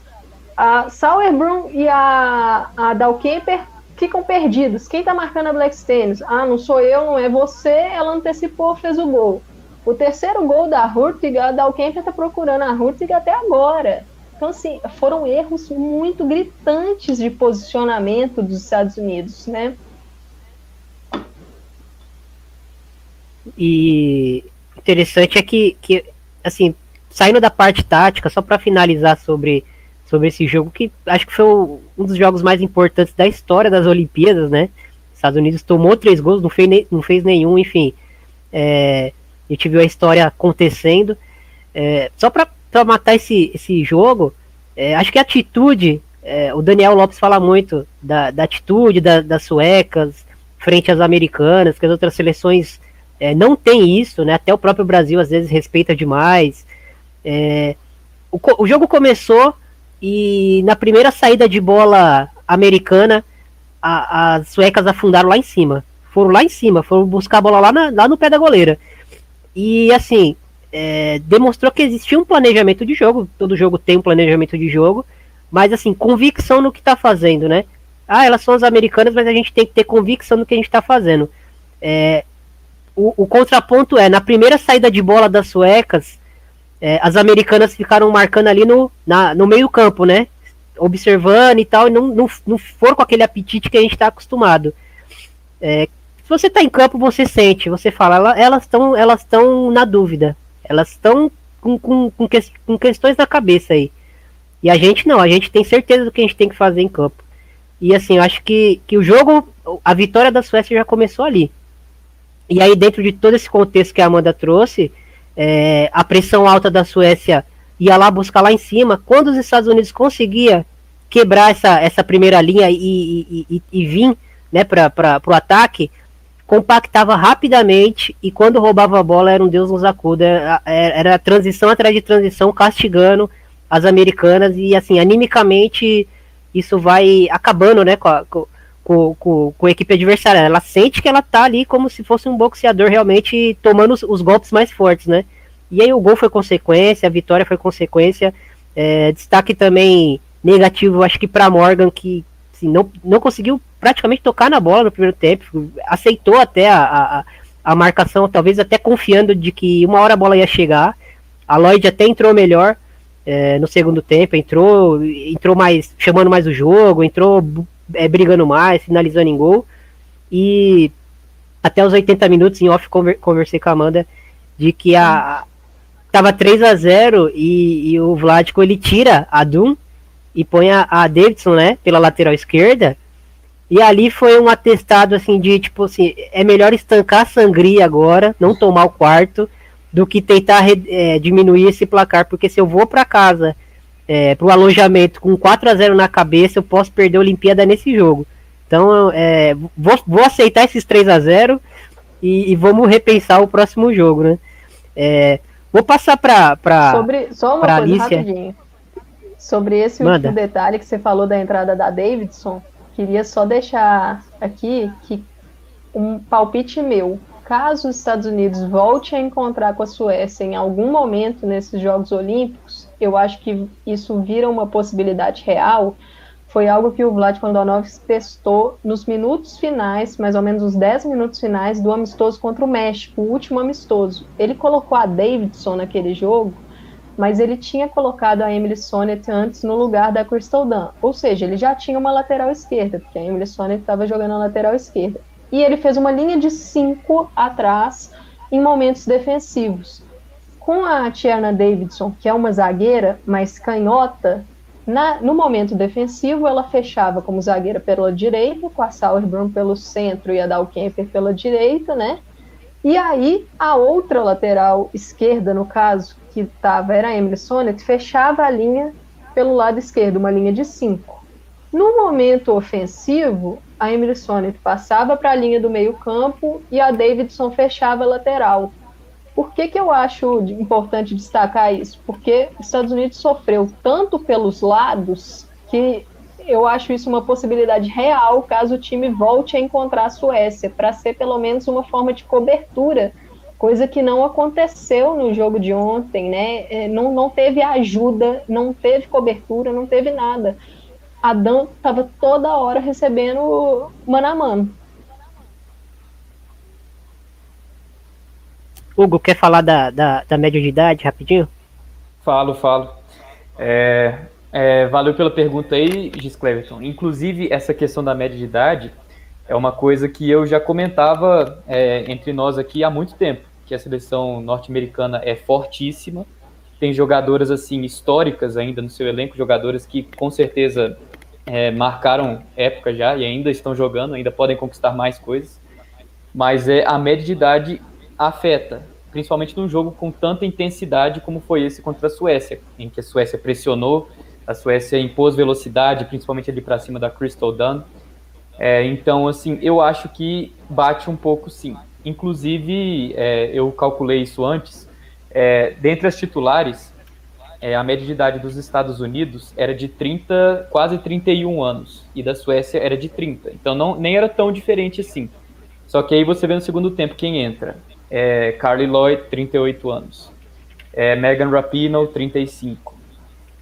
a Sauerbrunn e a, a Dalkemper ficam perdidos. Quem tá marcando a Black Stenius? Ah, não sou eu, não é você. Ela antecipou, fez o gol. O terceiro gol da Hurtig, a Dalkemper tá procurando a Hurtig até agora. Então, assim, foram erros muito gritantes de posicionamento dos Estados Unidos, né? E interessante é que, que assim, saindo da parte tática, só para finalizar sobre, sobre esse jogo, que acho que foi um dos jogos mais importantes da história das Olimpíadas, né? Estados Unidos tomou três gols, não fez, não fez nenhum, enfim. É, a gente viu a história acontecendo. É, só para matar esse, esse jogo, é, acho que a atitude, é, o Daniel Lopes fala muito da, da atitude da, das suecas frente às americanas, que as outras seleções é, não tem isso, né? Até o próprio Brasil às vezes respeita demais. É, o, o jogo começou e na primeira saída de bola americana, a, as suecas afundaram lá em cima. Foram lá em cima, foram buscar a bola lá, na, lá no pé da goleira. E assim, é, demonstrou que existia um planejamento de jogo. Todo jogo tem um planejamento de jogo, mas assim, convicção no que está fazendo, né? Ah, elas são as americanas, mas a gente tem que ter convicção no que a gente está fazendo. É, o, o, contraponto é, na primeira saída de bola das suecas, é, as americanas ficaram marcando ali no, na, no meio campo, né? Observando e tal, e não, não, não for com aquele apetite que a gente está acostumado. Se você está em campo, você sente, você fala, elas estão elas estão na dúvida, elas estão com, com, com, que, com questões na cabeça aí. E a gente não, a gente tem certeza do que a gente tem que fazer em campo. E assim, eu acho que, que o jogo, a vitória da Suécia já começou ali. E aí, dentro de todo esse contexto que a Amanda trouxe, é, a pressão alta da Suécia ia lá buscar lá em cima. Quando os Estados Unidos conseguia quebrar essa, essa primeira linha e, e, e, e vir né, para o ataque, compactava rapidamente e quando roubava a bola era um Deus nos acuda. Era, era transição atrás de transição, castigando as americanas e assim, animicamente isso vai acabando né, com, a, com, com, com, a equipe adversária. Ela sente que ela tá ali como se fosse um boxeador realmente tomando os, os golpes mais fortes, né? E aí o gol foi consequência, a vitória foi consequência. É, destaque também negativo, acho que para Morgan, que assim, não, não conseguiu praticamente tocar na bola no primeiro tempo, aceitou até a, a, a marcação, talvez até confiando de que uma hora a bola ia chegar. A Lloyd até entrou melhor é, no segundo tempo, entrou, entrou mais, chamando mais o jogo, entrou é, brigando mais, finalizando em gol. E até os 80 minutos em off conversei com a Amanda de que a tava 3 a 0 e, e o Vlático ele tira a Doom e põe a, a, Davidson, né, pela lateral esquerda. E ali foi um atestado assim de tipo assim, é melhor estancar a sangria agora, não tomar o quarto, do que tentar é, diminuir esse placar, porque se eu vou para casa é, para o alojamento com 4 a 0 na cabeça, eu posso perder a Olimpíada nesse jogo. Então, é, vou, vou, aceitar esses 3 a 0 e, e, vamos repensar o próximo jogo, né? É, vou passar para para Sobre só uma coisa Alicia. rapidinho. Sobre esse Manda. último detalhe que você falou da entrada da Davidson, queria só deixar aqui que um palpite meu. Caso os Estados Unidos volte a encontrar com a Suécia em algum momento nesses Jogos Olímpicos, eu acho que isso vira uma possibilidade real foi algo que o Vlad Kondonovski testou nos minutos finais, mais ou menos os 10 minutos finais do amistoso contra o México, o último amistoso. Ele colocou a Davidson naquele jogo, mas ele tinha colocado a Emily Sonnet antes no lugar da Crystal Dunn. Ou seja, ele já tinha uma lateral esquerda, porque a Emily Sonnet estava jogando na lateral esquerda. E ele fez uma linha de cinco atrás em momentos defensivos. Com a Tierna Davidson, que é uma zagueira, mas canhota, na, no momento defensivo, ela fechava como zagueira pela direita, com a Sauerbrunn pelo centro e a Dalkemper pela direita, né? E aí, a outra lateral esquerda, no caso, que estava, era a Emily Sonnet, fechava a linha pelo lado esquerdo, uma linha de cinco. No momento ofensivo, a Emily Sonnet passava para a linha do meio campo e a Davidson fechava a lateral. Por que, que eu acho importante destacar isso? Porque os Estados Unidos sofreu tanto pelos lados que eu acho isso uma possibilidade real caso o time volte a encontrar a Suécia, para ser pelo menos uma forma de cobertura, coisa que não aconteceu no jogo de ontem, né? É, não, não teve ajuda, não teve cobertura, não teve nada. A Dan estava toda hora recebendo mano a mano. Hugo, quer falar da, da, da média de idade rapidinho? Falo, falo. É, é, valeu pela pergunta aí, Gis Cleverton. Inclusive, essa questão da média de idade é uma coisa que eu já comentava é, entre nós aqui há muito tempo, que a seleção norte-americana é fortíssima, tem jogadoras assim históricas ainda no seu elenco, jogadoras que com certeza é, marcaram época já e ainda estão jogando, ainda podem conquistar mais coisas, mas é a média de idade afeta, principalmente num jogo com tanta intensidade como foi esse contra a Suécia, em que a Suécia pressionou, a Suécia impôs velocidade, principalmente ali para cima da Crystal Dunn. É, então, assim, eu acho que bate um pouco sim. Inclusive, é, eu calculei isso antes, é, dentre as titulares, é, a média de idade dos Estados Unidos era de 30, quase 31 anos, e da Suécia era de 30. Então, não, nem era tão diferente assim. Só que aí você vê no segundo tempo quem entra é Carly Lloyd, 38 anos. É Megan Rapinoe, 35.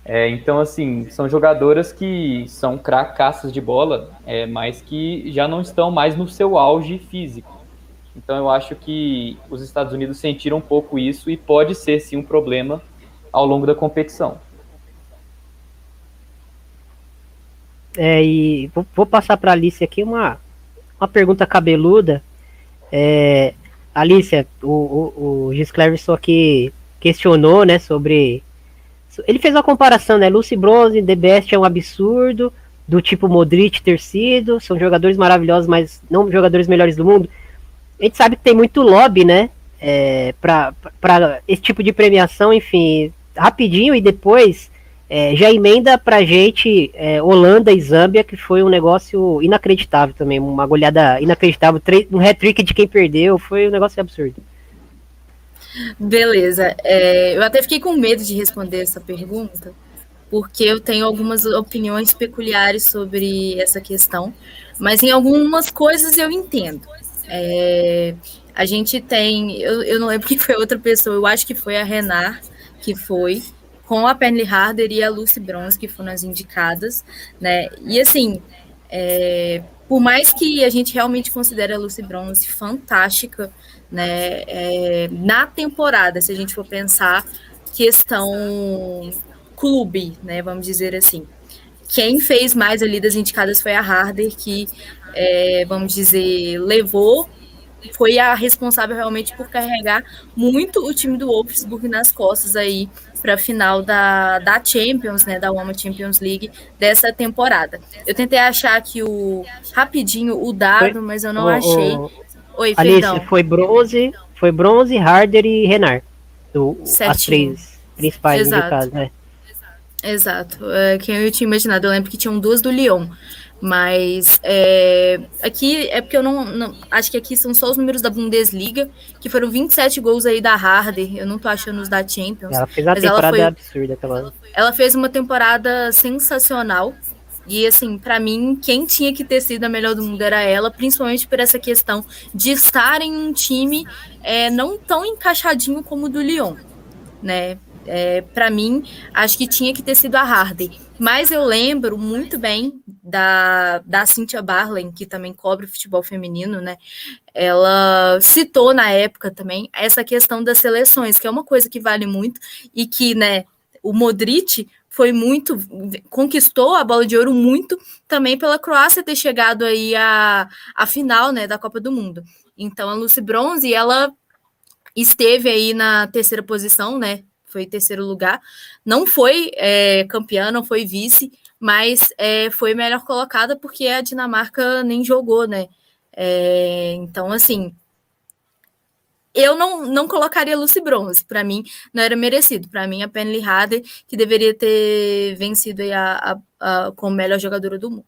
É, então, assim, são jogadoras que são cracaças de bola, é, mas que já não estão mais no seu auge físico. Então, eu acho que os Estados Unidos sentiram um pouco isso e pode ser, sim, um problema ao longo da competição. É, e vou, vou passar para a Alice aqui uma, uma pergunta cabeluda. É, Alicia, o, o, o Gis Cleverson aqui questionou, né, sobre... Ele fez uma comparação, né, Lucy Bronze, The Best é um absurdo, do tipo Modric ter sido, são jogadores maravilhosos, mas não jogadores melhores do mundo. A gente sabe que tem muito lobby, né, é, para esse tipo de premiação, enfim, rapidinho e depois é, já emenda pra gente é, Holanda e Zâmbia, que foi um negócio inacreditável também, uma goleada inacreditável, um hat-trick de quem perdeu, foi um negócio absurdo. Beleza, é, eu até fiquei com medo de responder essa pergunta, porque eu tenho algumas opiniões peculiares sobre essa questão, mas em algumas coisas eu entendo. É, a gente tem, eu, eu não lembro [LAUGHS] quem foi outra pessoa, eu acho que foi a Renar que foi, com a Penny Harder e a Lucy Bronze, que foram as indicadas, né? E assim, é, por mais que a gente realmente considere a Lucy Bronze fantástica, né? É, na temporada, se a gente for pensar questão clube, né? Vamos dizer assim. Quem fez mais ali das indicadas foi a Harder, que, é, vamos dizer, levou foi a responsável realmente por carregar muito o time do Wolfsburg nas costas aí para a final da, da Champions, né, da Women's Champions League dessa temporada. Eu tentei achar aqui o rapidinho o dado, mas eu não o, achei. O, Oi, Alice, foi bronze, foi bronze, Harder e Renard. Do, as três principais Exato. caso, né? Exato. É, quem eu tinha imaginado, eu lembro que tinham duas do Lyon. Mas é, aqui é porque eu não, não, Acho que aqui são só os números da Bundesliga, que foram 27 gols aí da Harder. Eu não tô achando os da Champions. Ela fez a temporada ela foi, absurda aquela. Ela fez uma temporada sensacional. E assim, para mim, quem tinha que ter sido a melhor do mundo era ela, principalmente por essa questão de estar em um time é, não tão encaixadinho como o do Lyon, né? É, para mim, acho que tinha que ter sido a Harder. Mas eu lembro muito bem da, da Cynthia Barlen, que também cobre futebol feminino, né? Ela citou na época também essa questão das seleções, que é uma coisa que vale muito e que, né, o Modric foi muito, conquistou a bola de ouro muito também pela Croácia ter chegado aí à, à final, né, da Copa do Mundo. Então a Lucy Bronze, ela esteve aí na terceira posição, né, foi terceiro lugar. Não foi é, campeã, não foi vice, mas é, foi melhor colocada porque a Dinamarca nem jogou, né? É, então, assim, eu não, não colocaria Lucy Bronze. Para mim, não era merecido. Para mim, a Penny Harder, que deveria ter vencido a, a, a, como melhor jogadora do mundo.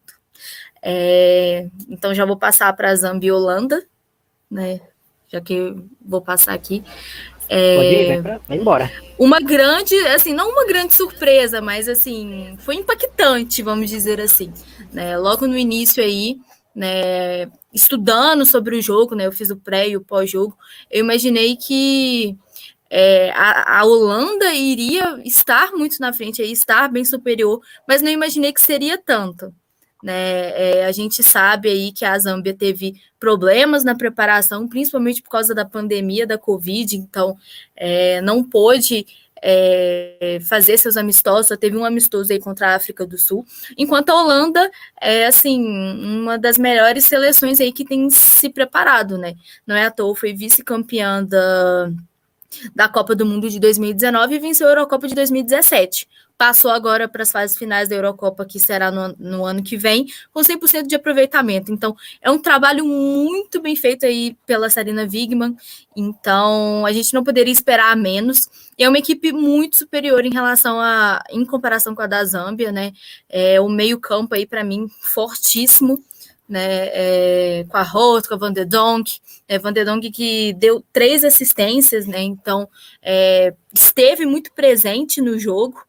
É, então, já vou passar para a Zambia e Holanda, né? Já que vou passar aqui. É, vai, vai embora. Uma grande, assim, não uma grande surpresa, mas assim, foi impactante, vamos dizer assim. Né? Logo no início aí, né, estudando sobre o jogo, né, eu fiz o pré e o pós-jogo, eu imaginei que é, a, a, Holanda iria estar muito na frente, aí, estar bem superior, mas não imaginei que seria tanto. Né? É, a gente sabe aí que a Zâmbia teve problemas na preparação, principalmente por causa da pandemia da Covid, então é, não pôde é, fazer seus amistosos, só teve um amistoso aí contra a África do Sul, enquanto a Holanda é assim uma das melhores seleções aí que tem se preparado, né? Não é à toa, foi vice-campeã da da Copa do Mundo de 2019 e venceu a Eurocopa de 2017. Passou agora para as fases finais da Eurocopa, que será no, no ano que vem, com 100% de aproveitamento. Então, é um trabalho muito bem feito aí pela Sarina Wigman. Então, a gente não poderia esperar menos. É uma equipe muito superior em relação a, em comparação com a da Zâmbia, né? É o meio-campo aí, para mim, fortíssimo né, é, com a Roth, com a Van de Donk, é, Van de Donk que deu três assistências, né, então é, esteve muito presente no jogo,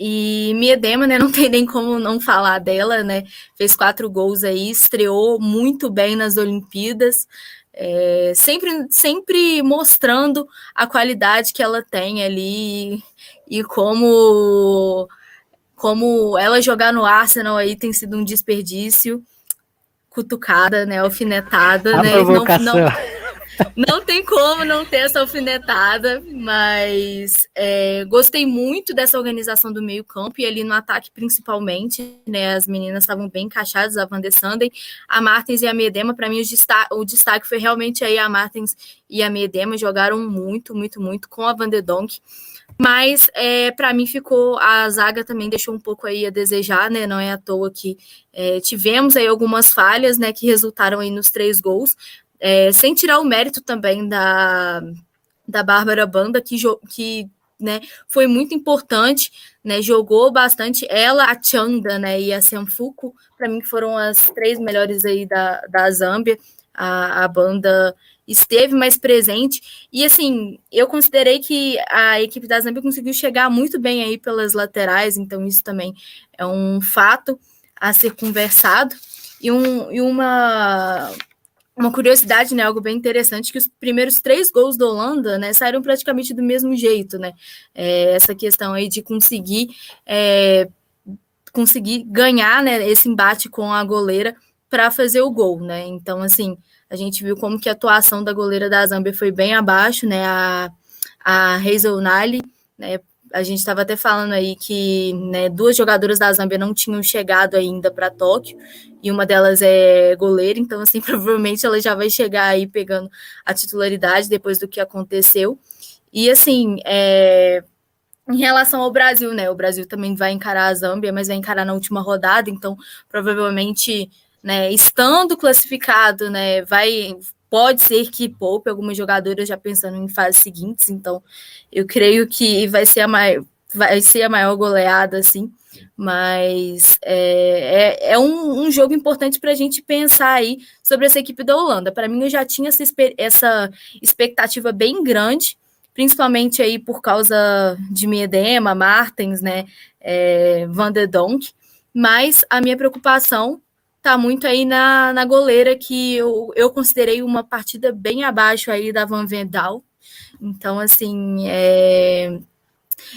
e Miedema, né, [LAUGHS] não tem nem como não falar dela, né, fez quatro gols aí, estreou muito bem nas Olimpíadas, é, sempre, sempre mostrando a qualidade que ela tem ali e como como ela jogar no Arsenal aí tem sido um desperdício cutucada, né? Alfinetada, a né? Provocação. Não, não, não, tem como não ter essa alfinetada, mas é, gostei muito dessa organização do meio-campo e ali no ataque, principalmente, né? As meninas estavam bem encaixadas, a Van de Sanden, a Martins e a Medema. Para mim, o destaque, o destaque foi realmente aí a Martins e a Medema jogaram muito, muito, muito com a Van de Donk. Mas é, para mim ficou a zaga também deixou um pouco aí a desejar, né? Não é à toa que é, tivemos aí algumas falhas, né? Que resultaram aí nos três gols, é, sem tirar o mérito também da da Bárbara Banda que que né, foi muito importante, né, jogou bastante ela, a Chanda, né, e a Senfuku, para mim foram as três melhores aí da, da Zâmbia, a, a banda esteve mais presente. E assim, eu considerei que a equipe da Zâmbia conseguiu chegar muito bem aí pelas laterais, então isso também é um fato a ser conversado. E, um, e uma, uma curiosidade, né, algo bem interessante, que os primeiros três gols da Holanda, né, saíram praticamente do mesmo jeito, né, é, essa questão aí de conseguir, é, conseguir ganhar, né, esse embate com a goleira para fazer o gol, né, então, assim, a gente viu como que a atuação da goleira da Zâmbia foi bem abaixo, né? A, a Hazel Nali, né? A gente estava até falando aí que né, duas jogadoras da Zâmbia não tinham chegado ainda para Tóquio, e uma delas é goleira, então, assim, [LAUGHS] provavelmente ela já vai chegar aí pegando a titularidade depois do que aconteceu. E, assim, é, em relação ao Brasil, né? O Brasil também vai encarar a Zâmbia, mas vai encarar na última rodada, então provavelmente, né, estando classificado, né, vai pode ser que poupe algumas jogadoras já pensando em fases seguintes, então eu creio que vai ser a maior, vai ser a maior goleada, assim, mas é, é, é um, um, jogo importante para a gente pensar aí sobre essa equipe da Holanda. Para mim, eu já tinha essa, essa expectativa bem grande, principalmente aí por causa de Miedema, Martens, né, é, Van de Donk, mas a minha preocupação tá muito aí na, na goleira, que eu, eu considerei uma partida bem abaixo aí da Van Vendal, então, assim, é,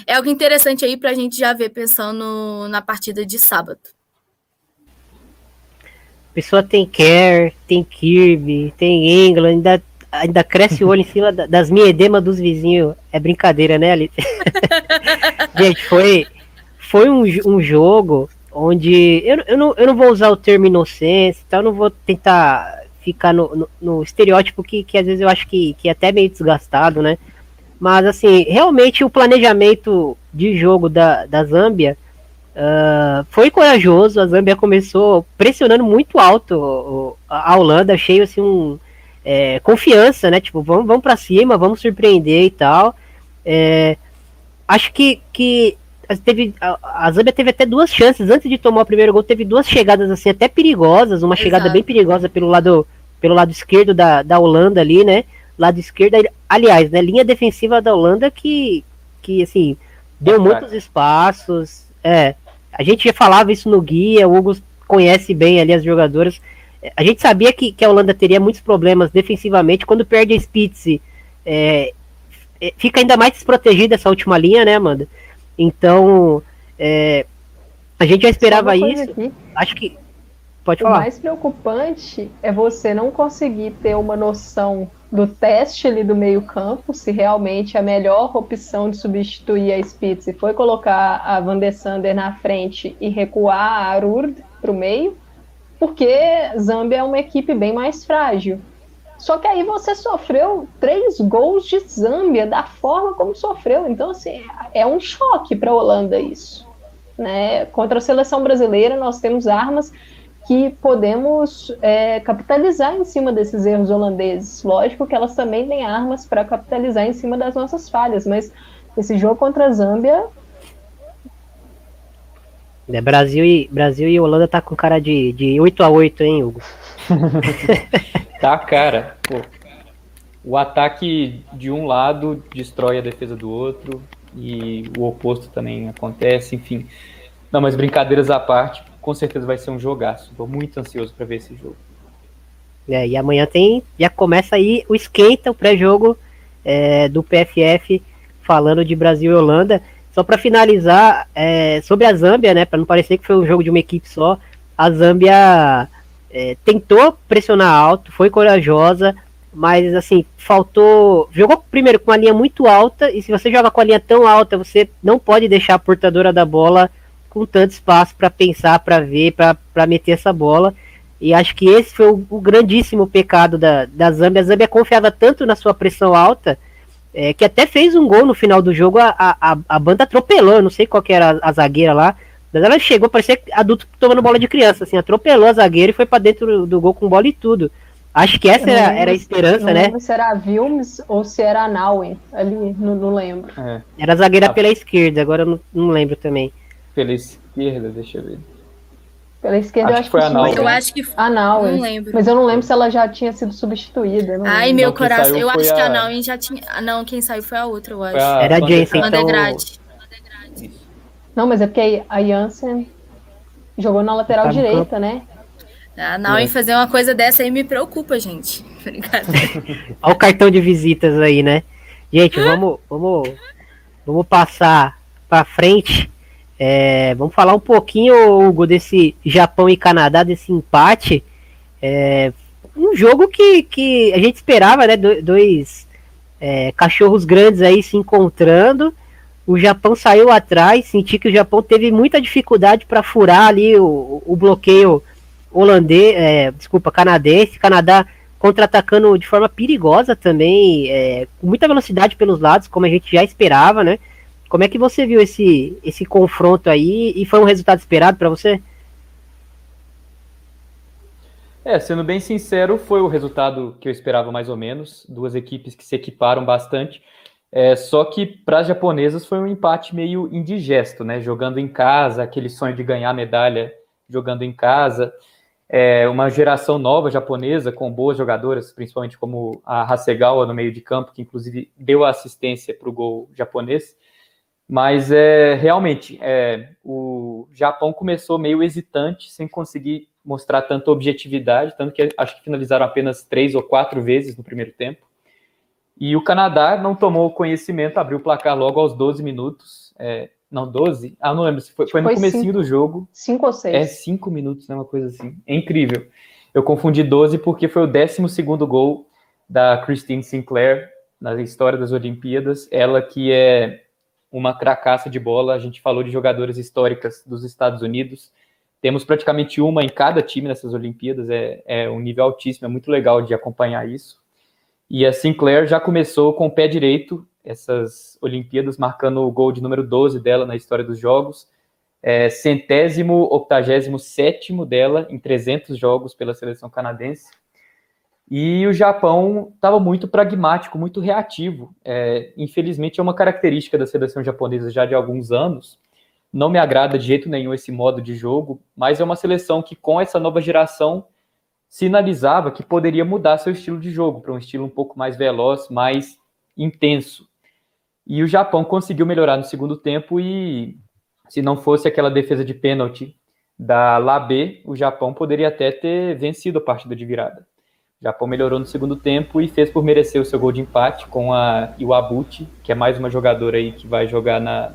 é algo interessante aí para a gente já ver pensando na partida de sábado. Pessoa tem Care, tem Kirby, tem England, ainda ainda cresce o olho em cima das miedemas dos vizinhos. É brincadeira, né, Alice? [LAUGHS] Gente, foi, foi um, um jogo onde. Eu, eu, não, eu não vou usar o termo inocência, então não vou tentar ficar no, no, no, estereótipo que, que às vezes eu acho que, que é até meio desgastado, né? Mas assim, realmente o planejamento de jogo da, da Zâmbia uh, foi corajoso. A Zâmbia começou pressionando muito alto a Holanda, achei assim um é, confiança, né? Tipo, vamos, vamos para cima, vamos surpreender e tal. É, acho que, que teve a, a Zâmbia teve até duas chances antes de tomar o primeiro gol, teve duas chegadas assim até perigosas, uma Exato. chegada bem perigosa pelo lado pelo lado esquerdo da, da Holanda ali, né? Lado esquerdo, aliás, né, linha defensiva da Holanda que que assim, deu é muitos espaços. É, a gente já falava isso no guia, o Hugo conhece bem ali as jogadoras a gente sabia que, que a Holanda teria muitos problemas defensivamente quando perde a Spitz. É, é, fica ainda mais desprotegida essa última linha, né, Amanda? Então, é, a gente já esperava isso. Aqui. Acho que. Pode falar. O mais preocupante é você não conseguir ter uma noção do teste ali do meio-campo, se realmente a melhor opção de substituir a Spitz foi colocar a Van der Sander na frente e recuar a Arurd para o meio porque Zâmbia é uma equipe bem mais frágil. Só que aí você sofreu três gols de Zâmbia da forma como sofreu. Então, assim, é um choque para a Holanda isso. Né? Contra a seleção brasileira, nós temos armas que podemos é, capitalizar em cima desses erros holandeses. Lógico que elas também têm armas para capitalizar em cima das nossas falhas, mas esse jogo contra a Zâmbia é, Brasil, e, Brasil e Holanda tá com cara de, de 8 a 8 hein, Hugo? [LAUGHS] tá, cara. Pô, o ataque de um lado destrói a defesa do outro e o oposto também acontece, enfim. Não, mas brincadeiras à parte, com certeza vai ser um jogaço. Tô muito ansioso para ver esse jogo. É, e amanhã tem, já começa aí o esquenta, o pré-jogo é, do PFF falando de Brasil e Holanda. Só para finalizar, é, sobre a Zâmbia, né, para não parecer que foi um jogo de uma equipe só, a Zâmbia é, tentou pressionar alto, foi corajosa, mas assim, faltou. Jogou primeiro com uma linha muito alta, e se você joga com a linha tão alta, você não pode deixar a portadora da bola com tanto espaço para pensar, para ver, para meter essa bola. E acho que esse foi o, o grandíssimo pecado da, da Zâmbia. A Zâmbia confiava tanto na sua pressão alta é, que até fez um gol no final do jogo, a, a, a banda atropelou, não sei qual que era a, a zagueira lá, mas ela chegou, parecia adulto tomando bola de criança, assim, atropelou a zagueira e foi para dentro do, gol com bola e tudo. Acho que essa era, era, a esperança, não né? Não lembro se era a Vilmes ou se era a Nauen, ali, não, não lembro. É. Era a zagueira ah. pela esquerda, agora eu não, não lembro também. Pela esquerda, deixa eu ver. Pela esquerda acho eu acho que foi a Nau. Eu acho que a Nau. Não lembro. Mas eu não lembro se ela já tinha sido substituída. Ai, meu não, coração. Eu acho a... que a Nau já tinha. Não, quem saiu foi a outra, eu acho. A... Era a Jensen, então... Não, mas é porque a Jansen jogou na lateral tá direita, né? A Nau é. fazer uma coisa dessa aí me preocupa, gente. [LAUGHS] [LAUGHS] Olha o cartão de visitas aí, né? Gente, vamos, vamos, vamos passar para frente é, vamos falar um pouquinho, Hugo, desse Japão e Canadá, desse empate. É, um jogo que, que a gente esperava, né? Dois é, cachorros grandes aí se encontrando, o Japão saiu atrás, senti que o Japão teve muita dificuldade para furar ali o, o bloqueio holandês, é, desculpa, canadense, Canadá contra-atacando de forma perigosa também, é, com muita velocidade pelos lados, como a gente já esperava, né? Como é que você viu esse, esse confronto aí e foi um resultado esperado para você? É, sendo bem sincero, foi o resultado que eu esperava mais ou menos. Duas equipes que se equiparam bastante. É, só que para as japonesas foi um empate meio indigesto, né? Jogando em casa, aquele sonho de ganhar medalha jogando em casa. É, uma geração nova japonesa com boas jogadoras, principalmente como a Hasegawa no meio de campo, que inclusive deu assistência para o gol japonês. Mas é, realmente é, o Japão começou meio hesitante, sem conseguir mostrar tanta objetividade, tanto que acho que finalizaram apenas três ou quatro vezes no primeiro tempo. E o Canadá não tomou conhecimento, abriu o placar logo aos 12 minutos. É, não, 12? Ah, não lembro se foi, foi no comecinho do jogo. 5 ou 6. É 5 minutos, né? Uma coisa assim. É incrível. Eu confundi 12 porque foi o 12 gol da Christine Sinclair na história das Olimpíadas. Ela que é uma cracaça de bola. A gente falou de jogadoras históricas dos Estados Unidos. Temos praticamente uma em cada time nessas Olimpíadas. É, é um nível altíssimo, é muito legal de acompanhar isso. E a Sinclair já começou com o pé direito essas Olimpíadas, marcando o gol de número 12 dela na história dos jogos. É, centésimo, octagésimo sétimo dela em 300 jogos pela seleção canadense. E o Japão estava muito pragmático, muito reativo. É, infelizmente, é uma característica da seleção japonesa já de alguns anos. Não me agrada de jeito nenhum esse modo de jogo, mas é uma seleção que, com essa nova geração, sinalizava que poderia mudar seu estilo de jogo para um estilo um pouco mais veloz, mais intenso. E o Japão conseguiu melhorar no segundo tempo e se não fosse aquela defesa de pênalti da Labé, o Japão poderia até ter vencido a partida de virada. O Japão melhorou no segundo tempo e fez por merecer o seu gol de empate com a Iwabuchi, que é mais uma jogadora aí que vai jogar na,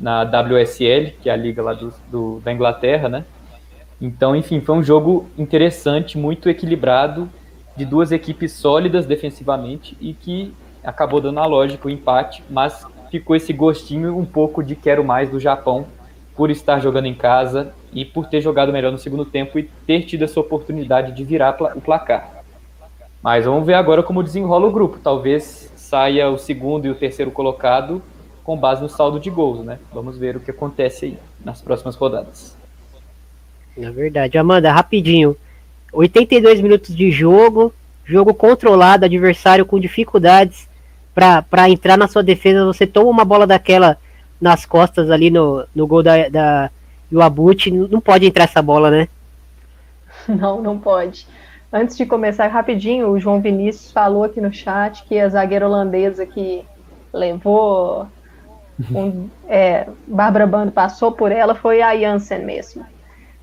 na WSL, que é a liga lá do, do da Inglaterra, né? Então, enfim, foi um jogo interessante, muito equilibrado, de duas equipes sólidas defensivamente e que acabou dando a lógica o empate, mas ficou esse gostinho um pouco de quero mais do Japão por estar jogando em casa e por ter jogado melhor no segundo tempo e ter tido essa oportunidade de virar o placar. Mas vamos ver agora como desenrola o grupo. Talvez saia o segundo e o terceiro colocado com base no saldo de gols, né? Vamos ver o que acontece aí nas próximas rodadas. É verdade. Amanda, rapidinho. 82 minutos de jogo, jogo controlado, adversário com dificuldades para entrar na sua defesa. Você toma uma bola daquela nas costas ali no, no gol da, da Iwabuchi, não pode entrar essa bola, né? [LAUGHS] Não, não pode. Antes de começar, rapidinho, o João Vinícius falou aqui no chat que a zagueira holandesa que levou [LAUGHS] um, é, Bárbara Bando passou por ela foi a Janssen mesmo.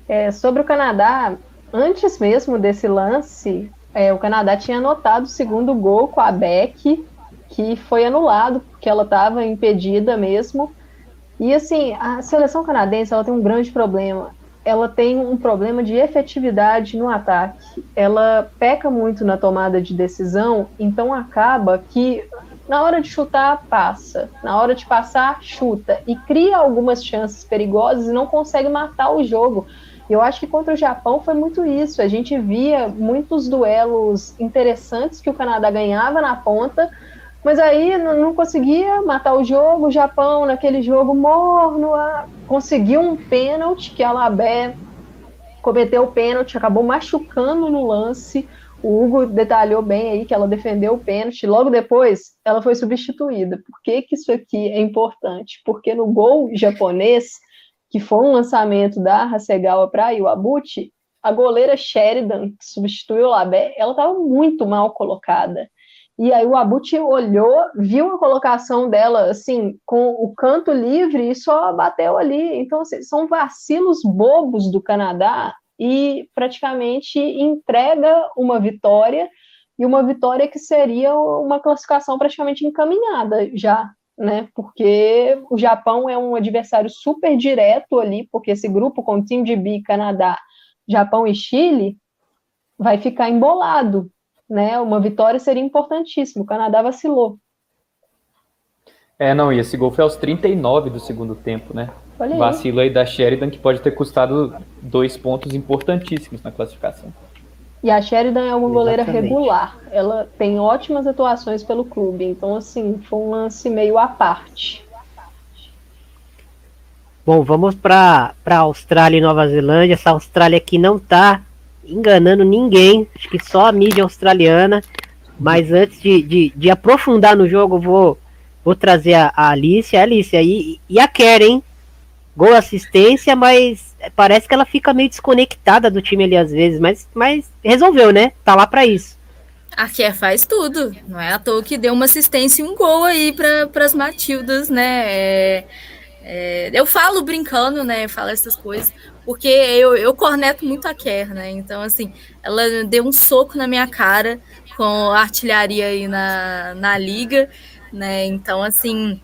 É, sobre o Canadá, antes mesmo desse lance, é, o Canadá tinha anotado o segundo gol com a Beck, que foi anulado, porque ela estava impedida mesmo. E assim, a seleção canadense ela tem um grande problema. Ela tem um problema de efetividade no ataque. Ela peca muito na tomada de decisão, então acaba que na hora de chutar, passa. Na hora de passar, chuta. E cria algumas chances perigosas e não consegue matar o jogo. Eu acho que contra o Japão foi muito isso. A gente via muitos duelos interessantes que o Canadá ganhava na ponta, mas aí não, conseguia matar o jogo. O Japão, naquele jogo morno, a, conseguiu um pênalti que a Labé cometeu o pênalti, acabou machucando no lance. O Hugo detalhou bem aí que ela defendeu o pênalti. Logo depois, ela foi substituída. Por que, que isso aqui é importante? Porque no gol japonês, que foi um lançamento da Hasegawa para Iwabuchi, a goleira Sheridan, que substituiu o Labé, ela estava muito mal colocada. E aí o Abuti olhou, viu a colocação dela assim, com o canto livre e só bateu ali. Então, assim, são vacilos bobos do Canadá e praticamente entrega uma vitória e uma vitória que seria uma classificação praticamente encaminhada já né? Porque o Japão é um adversário super direto ali, porque esse grupo com o time de B, Canadá, Japão e Chile vai ficar embolado, né? Uma vitória seria importantíssima. O Canadá vacilou. É, não, e esse gol foi aos 39 do segundo tempo, né? Olha Vacilo aí da Sheridan que pode ter custado dois pontos importantíssimos na classificação. E a Sheridan é uma goleira regular. Ela tem ótimas atuações pelo clube. Então, assim, foi um lance meio à parte. Bom, vamos para Austrália e Nova Zelândia. Essa Austrália aqui não tá enganando ninguém. Acho que só a mídia australiana. Mas antes de, de, de aprofundar no jogo, vou, vou trazer a, a Alice. A Alice aí e a Karen, Gol assistência, mas parece que ela fica meio desconectada do time ali às vezes. Mas, mas resolveu, né? Tá lá para isso. A Kier faz tudo. Não é à toa que deu uma assistência e um gol aí para as Matildas, né? É é, eu falo brincando, né? Falo essas coisas, porque eu, eu corneto muito a Kerr, né? Então, assim, ela deu um soco na minha cara com artilharia aí na, na liga, né? Então, assim,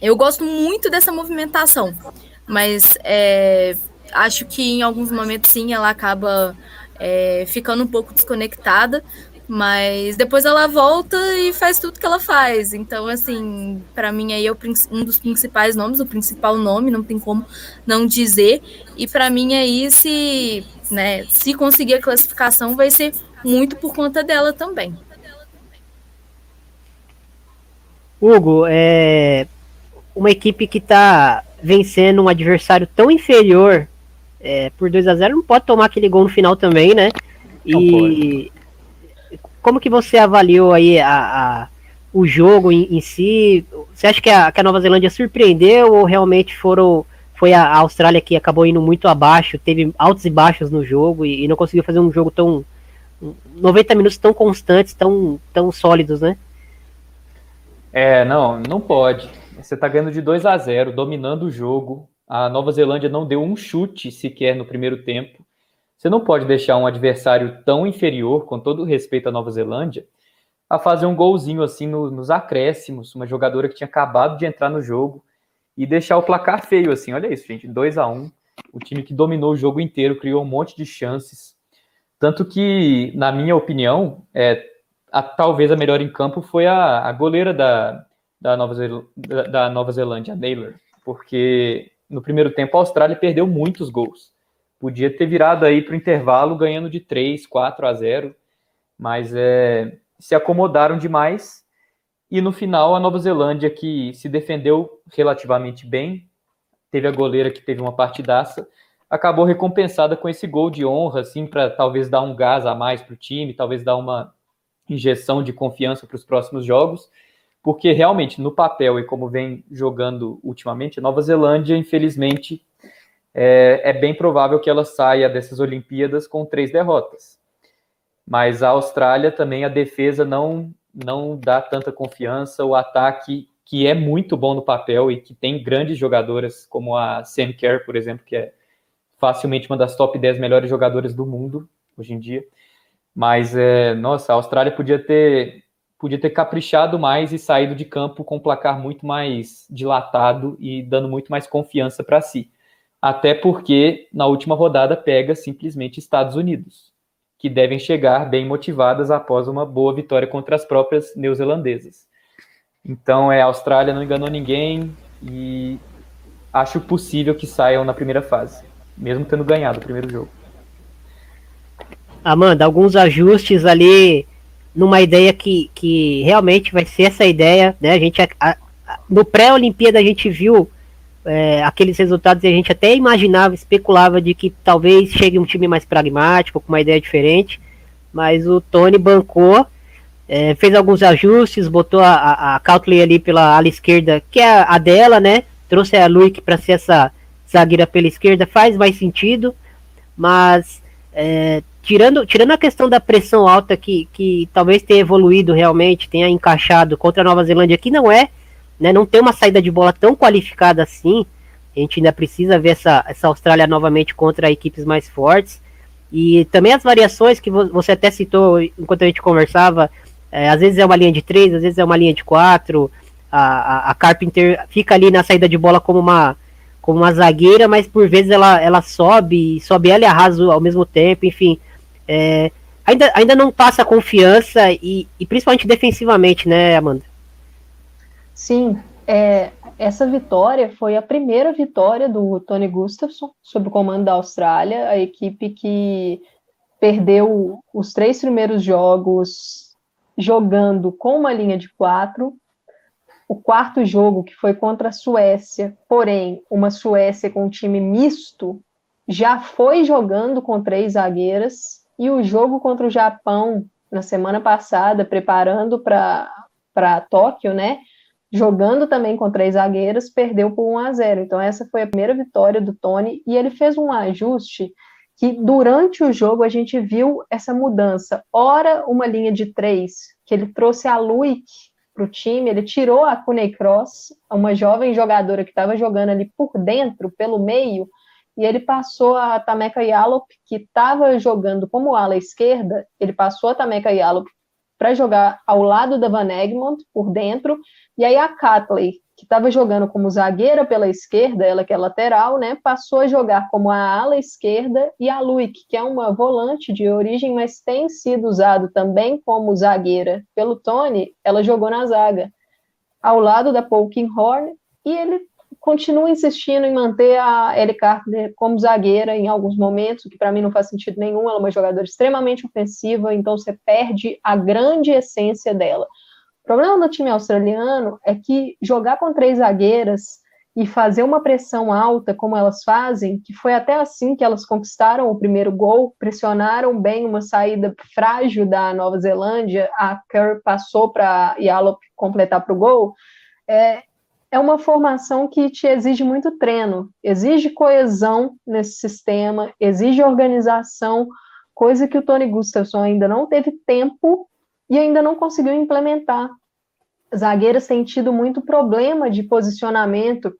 eu gosto muito dessa movimentação, mas é, acho que em alguns momentos, sim, ela acaba é, ficando um pouco desconectada, mas depois ela volta e faz tudo que ela faz. Então, assim, para mim aí é um dos principais nomes, o principal nome, não tem como não dizer. E para mim aí, se, né, se conseguir a classificação, vai ser muito por conta dela também. Hugo, é uma equipe que está vencendo um adversário tão inferior é, por 2 a 0 não pode tomar aquele gol no final também, né? E como que você avaliou aí a, a o jogo em, em, si? Você acha que a, que a, Nova Zelândia surpreendeu ou realmente foram foi a, Austrália que acabou indo muito abaixo, teve altos e baixos no jogo e, e não conseguiu fazer um jogo tão 90 minutos tão constantes, tão, tão sólidos, né? É, não, não pode. Você tá ganhando de 2 a 0, dominando o jogo. A Nova Zelândia não deu um chute sequer no primeiro tempo. Você não pode deixar um adversário tão inferior, com todo respeito à Nova Zelândia, a fazer um golzinho assim no, nos acréscimos, uma jogadora que tinha acabado de entrar no jogo e deixar o placar feio assim. Olha isso, gente, 2 a 1 um, o time que dominou o jogo inteiro, criou um monte de chances. Tanto que, na minha opinião, é, a, talvez a melhor em campo foi a, a goleira da, da, Nova Zel, da, da Nova Zelândia, a Naylor, porque no primeiro tempo a Austrália perdeu muitos gols. Podia ter virado aí para o intervalo ganhando de 3, 4 a 0, mas é, se acomodaram demais. E no final, a Nova Zelândia, que se defendeu relativamente bem, teve a goleira que teve uma partidaça, acabou recompensada com esse gol de honra, assim, para talvez dar um gás a mais para o time, talvez dar uma injeção de confiança para os próximos jogos, porque realmente, no papel e como vem jogando ultimamente, a Nova Zelândia, infelizmente, é, é bem provável que ela saia dessas Olimpíadas com três derrotas. Mas a Austrália também, a defesa não, não dá tanta confiança, o ataque, que é muito bom no papel e que tem grandes jogadoras, como a Sam Kerr, por exemplo, que é facilmente uma das top 10 melhores jogadoras do mundo hoje em dia. Mas, é, nossa, a Austrália podia ter, podia ter caprichado mais e saído de campo com um placar muito mais dilatado e dando muito mais confiança para si até porque na última rodada pega simplesmente Estados Unidos, que devem chegar bem motivadas após uma boa vitória contra as próprias neozelandesas. Então, é, a Austrália não enganou ninguém e acho possível que saiam na primeira fase, mesmo tendo ganhado o primeiro jogo. Amanda, alguns ajustes ali numa ideia que, que realmente vai ser essa ideia, né? A gente a, a, no pré-Olimpíada a gente viu é, aqueles resultados a gente até imaginava, especulava de que talvez chegue um time mais pragmático, com uma ideia diferente, mas o Tony bancou, é, fez alguns ajustes, botou a, a, a Cautley ali pela ala esquerda, que é a, dela, né? Trouxe a Luick para ser essa zagueira pela esquerda, faz mais sentido, mas é, tirando, tirando a questão da pressão alta que, que talvez tenha evoluído realmente, tenha encaixado contra a Nova Zelândia, que não é né, não tem uma saída de bola tão qualificada assim. A gente ainda precisa ver essa, essa Austrália novamente contra equipes mais fortes. E também as variações que você até citou enquanto a gente conversava, é, às vezes é uma linha de três, às vezes é uma linha de quatro. A, a, a, Carpenter fica ali na saída de bola como uma, como uma zagueira, mas por vezes ela, ela sobe, sobe ela e arrasa ao mesmo tempo, enfim. É, ainda, ainda não passa confiança e, e principalmente defensivamente, né, Amanda? Sim, É, essa vitória foi a primeira vitória do Tony Gustafsson sob o comando da Austrália, a equipe que perdeu os três primeiros jogos jogando com uma linha de quatro. O quarto jogo, que foi contra a Suécia, porém, uma Suécia com um time misto, já foi jogando com três zagueiras. E o jogo contra o Japão, na semana passada, preparando para Tóquio, né? Jogando também com três zagueiras, perdeu por 1 a 0. Então, essa foi a primeira vitória do Tony. E ele fez um ajuste que durante o jogo a gente viu essa mudança. Ora, uma linha de três, que ele trouxe a Luick para o time, ele tirou a Cuney Cross, uma jovem jogadora que estava jogando ali por dentro, pelo meio, e ele passou a Tameka Yalop, que estava jogando como ala esquerda, ele passou a Tameka Yalop para jogar ao lado da Van Egmont, por dentro, e aí a Catley, que estava jogando como zagueira pela esquerda, ela que é lateral, né, passou a jogar como a ala esquerda, e a Luick, que é uma volante de origem, mas tem sido usado também como zagueira pelo Tony, ela jogou na zaga, ao lado da Polkinghorn, e ele continua insistindo em manter a Ellie Carter como zagueira em alguns momentos, o que para mim não faz sentido nenhum, ela é uma jogadora extremamente ofensiva, então você perde a grande essência dela. Problema do time australiano é que jogar com três zagueiras e fazer uma pressão alta, como elas fazem, que foi até assim que elas conquistaram o primeiro gol, pressionaram bem uma saída frágil da Nova Zelândia, a Kerr passou para Yalop completar para o gol, é, é uma formação que te exige muito treino, exige coesão nesse sistema, exige organização, coisa que o Tony Gustafsson ainda não teve tempo e ainda não conseguiu implementar. Zagueiras têm tido muito problema de posicionamento,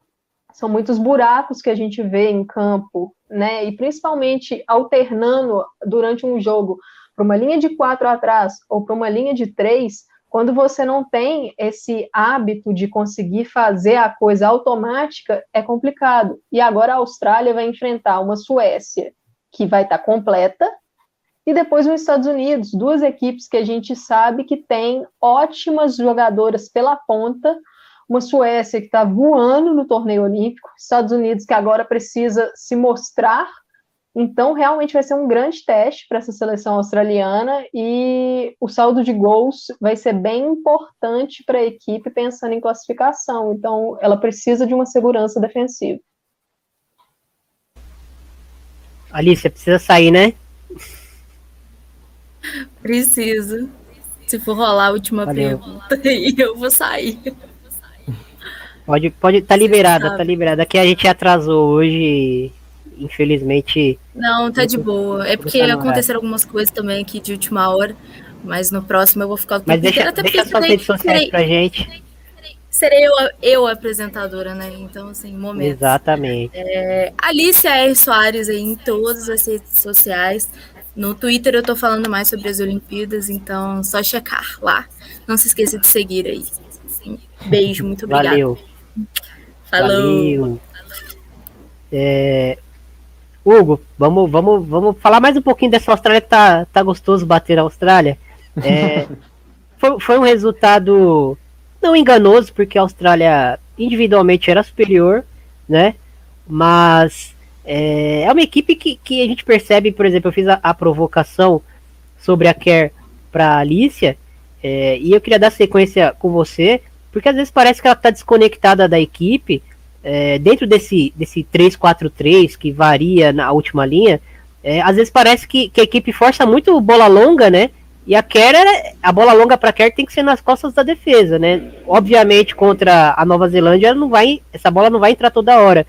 são muitos buracos que a gente vê em campo, né? E principalmente alternando durante um jogo para uma linha de quatro atrás ou para uma linha de três, quando você não tem esse hábito de conseguir fazer a coisa automática, é complicado. E agora a Austrália vai enfrentar uma Suécia que vai estar completa, e depois nos Estados Unidos, duas equipes que a gente sabe que tem ótimas jogadoras pela ponta, uma Suécia que está voando no torneio olímpico, Estados Unidos que agora precisa se mostrar. Então, realmente vai ser um grande teste para essa seleção australiana e o saldo de gols vai ser bem importante para a equipe pensando em classificação. Então, ela precisa de uma segurança defensiva. Alice, precisa sair, né? Preciso. Se for rolar a última Valeu. pergunta, eu vou sair. Pode, pode, tá liberada, tá liberada. Aqui a gente atrasou hoje, infelizmente. Não, tá de boa. É porque aconteceram algumas coisas também aqui de última hora, mas no próximo eu vou ficar. Mas deixa, até deixa suas redes sociais pra gente. Serei eu, eu apresentadora, né? Então, assim, momento. Exatamente. É, Alicia R. Soares aí em todas as redes sociais. No Twitter eu tô falando mais sobre as Olimpíadas, então só checar lá. Não se esqueça de seguir aí. Beijo, muito obrigada. Valeu. Falou. Valeu. É... Hugo, vamos, vamos, vamos falar mais um pouquinho dessa Austrália que tá, tá gostoso bater a Austrália. É... [LAUGHS] foi, foi um resultado não enganoso, porque a Austrália individualmente era superior, né? Mas é, é uma equipe que, que a gente percebe, por exemplo, eu fiz a, a provocação sobre a Care para Alicia, é, e eu queria dar sequência com você, porque às vezes parece que ela está desconectada da equipe, é, dentro desse, desse 3-4-3 que varia na última linha, é, às vezes parece que, que, a equipe força muito bola longa, né? E a Kerr, a bola longa para Kerr tem que ser nas costas da defesa, né? Obviamente contra a Nova Zelândia não vai, essa bola não vai entrar toda hora.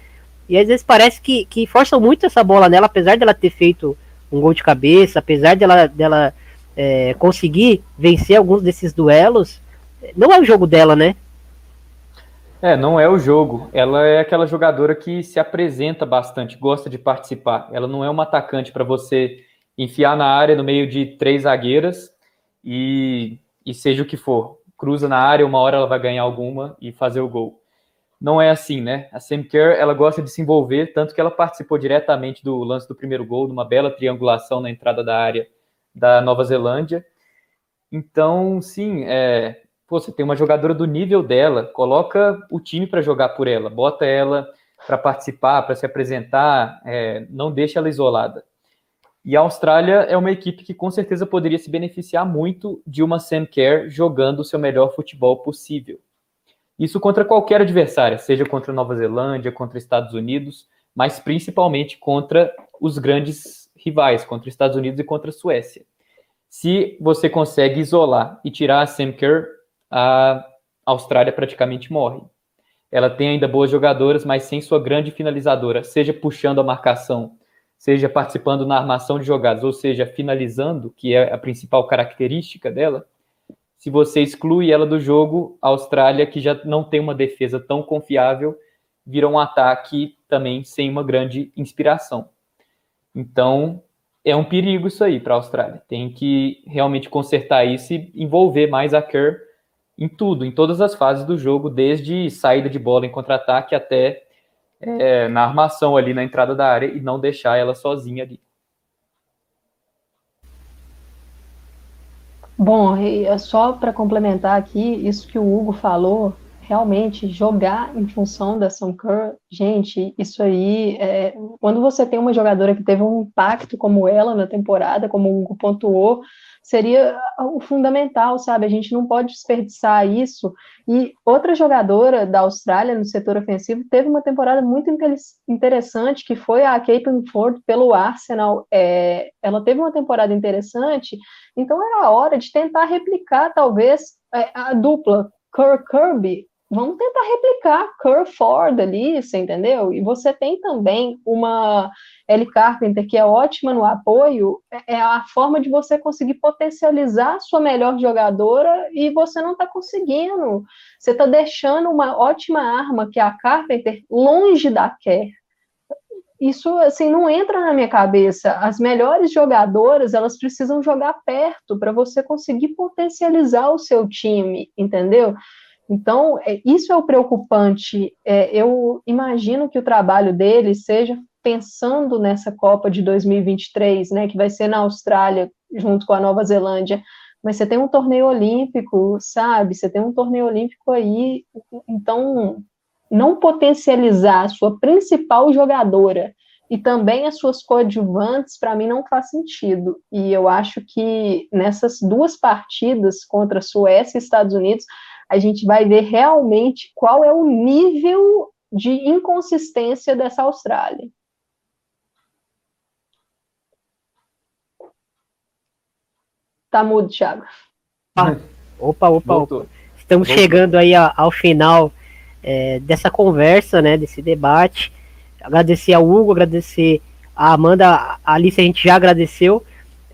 E às vezes parece que, que forçam muito essa bola nela, apesar dela ter feito um gol de cabeça, apesar dela, dela é, conseguir vencer alguns desses duelos. Não é o jogo dela, né? É, não é o jogo. Ela é aquela jogadora que se apresenta bastante, gosta de participar. Ela não é uma atacante para você enfiar na área no meio de três zagueiras e, e seja o que for. Cruza na área, uma hora ela vai ganhar alguma e fazer o gol não é assim, né? A Sam Kerr, ela gosta de se envolver, tanto que ela participou diretamente do lance do primeiro gol, de uma bela triangulação na entrada da área da Nova Zelândia. Então, sim, é, pô, você tem uma jogadora do nível dela, coloca o time para jogar por ela, bota ela para participar, para se apresentar, é, não deixa ela isolada. E a Austrália é uma equipe que com certeza poderia se beneficiar muito de uma Sam Kerr jogando o seu melhor futebol possível. Isso contra qualquer adversário, seja contra Nova Zelândia, contra Estados Unidos, mas principalmente contra os grandes rivais, contra Estados Unidos e contra Suécia. Se você consegue isolar e tirar a Sam Kerr, a Austrália praticamente morre. Ela tem ainda boas jogadoras, mas sem sua grande finalizadora, seja puxando a marcação, seja participando na armação de jogadas, ou seja, finalizando, que é a principal característica dela. Se você exclui ela do jogo, a Austrália, que já não tem uma defesa tão confiável, vira um ataque também sem uma grande inspiração. Então, é um perigo isso aí para a Austrália. Tem que realmente consertar isso e envolver mais a Kerr em tudo, em todas as fases do jogo, desde saída de bola em contra-ataque até é, na armação ali na entrada da área e não deixar ela sozinha ali. Bom, é só para complementar aqui, isso que o Hugo falou, realmente jogar em função da Sam Kerr, gente, isso aí, é, quando você tem uma jogadora que teve um impacto como ela na temporada, como o Hugo pontuou, seria o fundamental, sabe? A gente não pode desperdiçar isso. E outra jogadora da Austrália no setor ofensivo teve uma temporada muito interessante, que foi a Caitlin Ford pelo Arsenal. É, ela teve uma temporada interessante, então era a hora de tentar replicar, talvez, é, a dupla Kerr Kirby vamos tentar replicar Kerr Ford ali, você entendeu? E você tem também uma Ellie Carpenter que é ótima no apoio, é, é a forma de você conseguir potencializar sua melhor jogadora e você não está conseguindo. Você está deixando uma ótima arma que é a Carpenter longe da Kerr. Isso assim não entra na minha cabeça. As melhores jogadoras elas precisam jogar perto para você conseguir potencializar o seu time, entendeu? Então, é, isso é o preocupante. É, eu imagino que o trabalho dele seja pensando nessa Copa de 2023, né, que vai ser na Austrália, junto com a Nova Zelândia. Mas você tem um torneio olímpico, sabe? Você tem um torneio olímpico aí. Então, não potencializar a sua principal jogadora e também as suas coadjuvantes, para mim, não faz sentido. E eu acho que nessas duas partidas contra Suécia e Estados Unidos, a gente vai ver realmente qual é o nível de inconsistência dessa Austrália. Tá mudo, Thiago. Ah, opa, opa, opa. Estamos Voltou. chegando aí ao final é, dessa conversa, né, desse debate. Agradecer ao Hugo, agradecer a Amanda, a Alice a gente já agradeceu.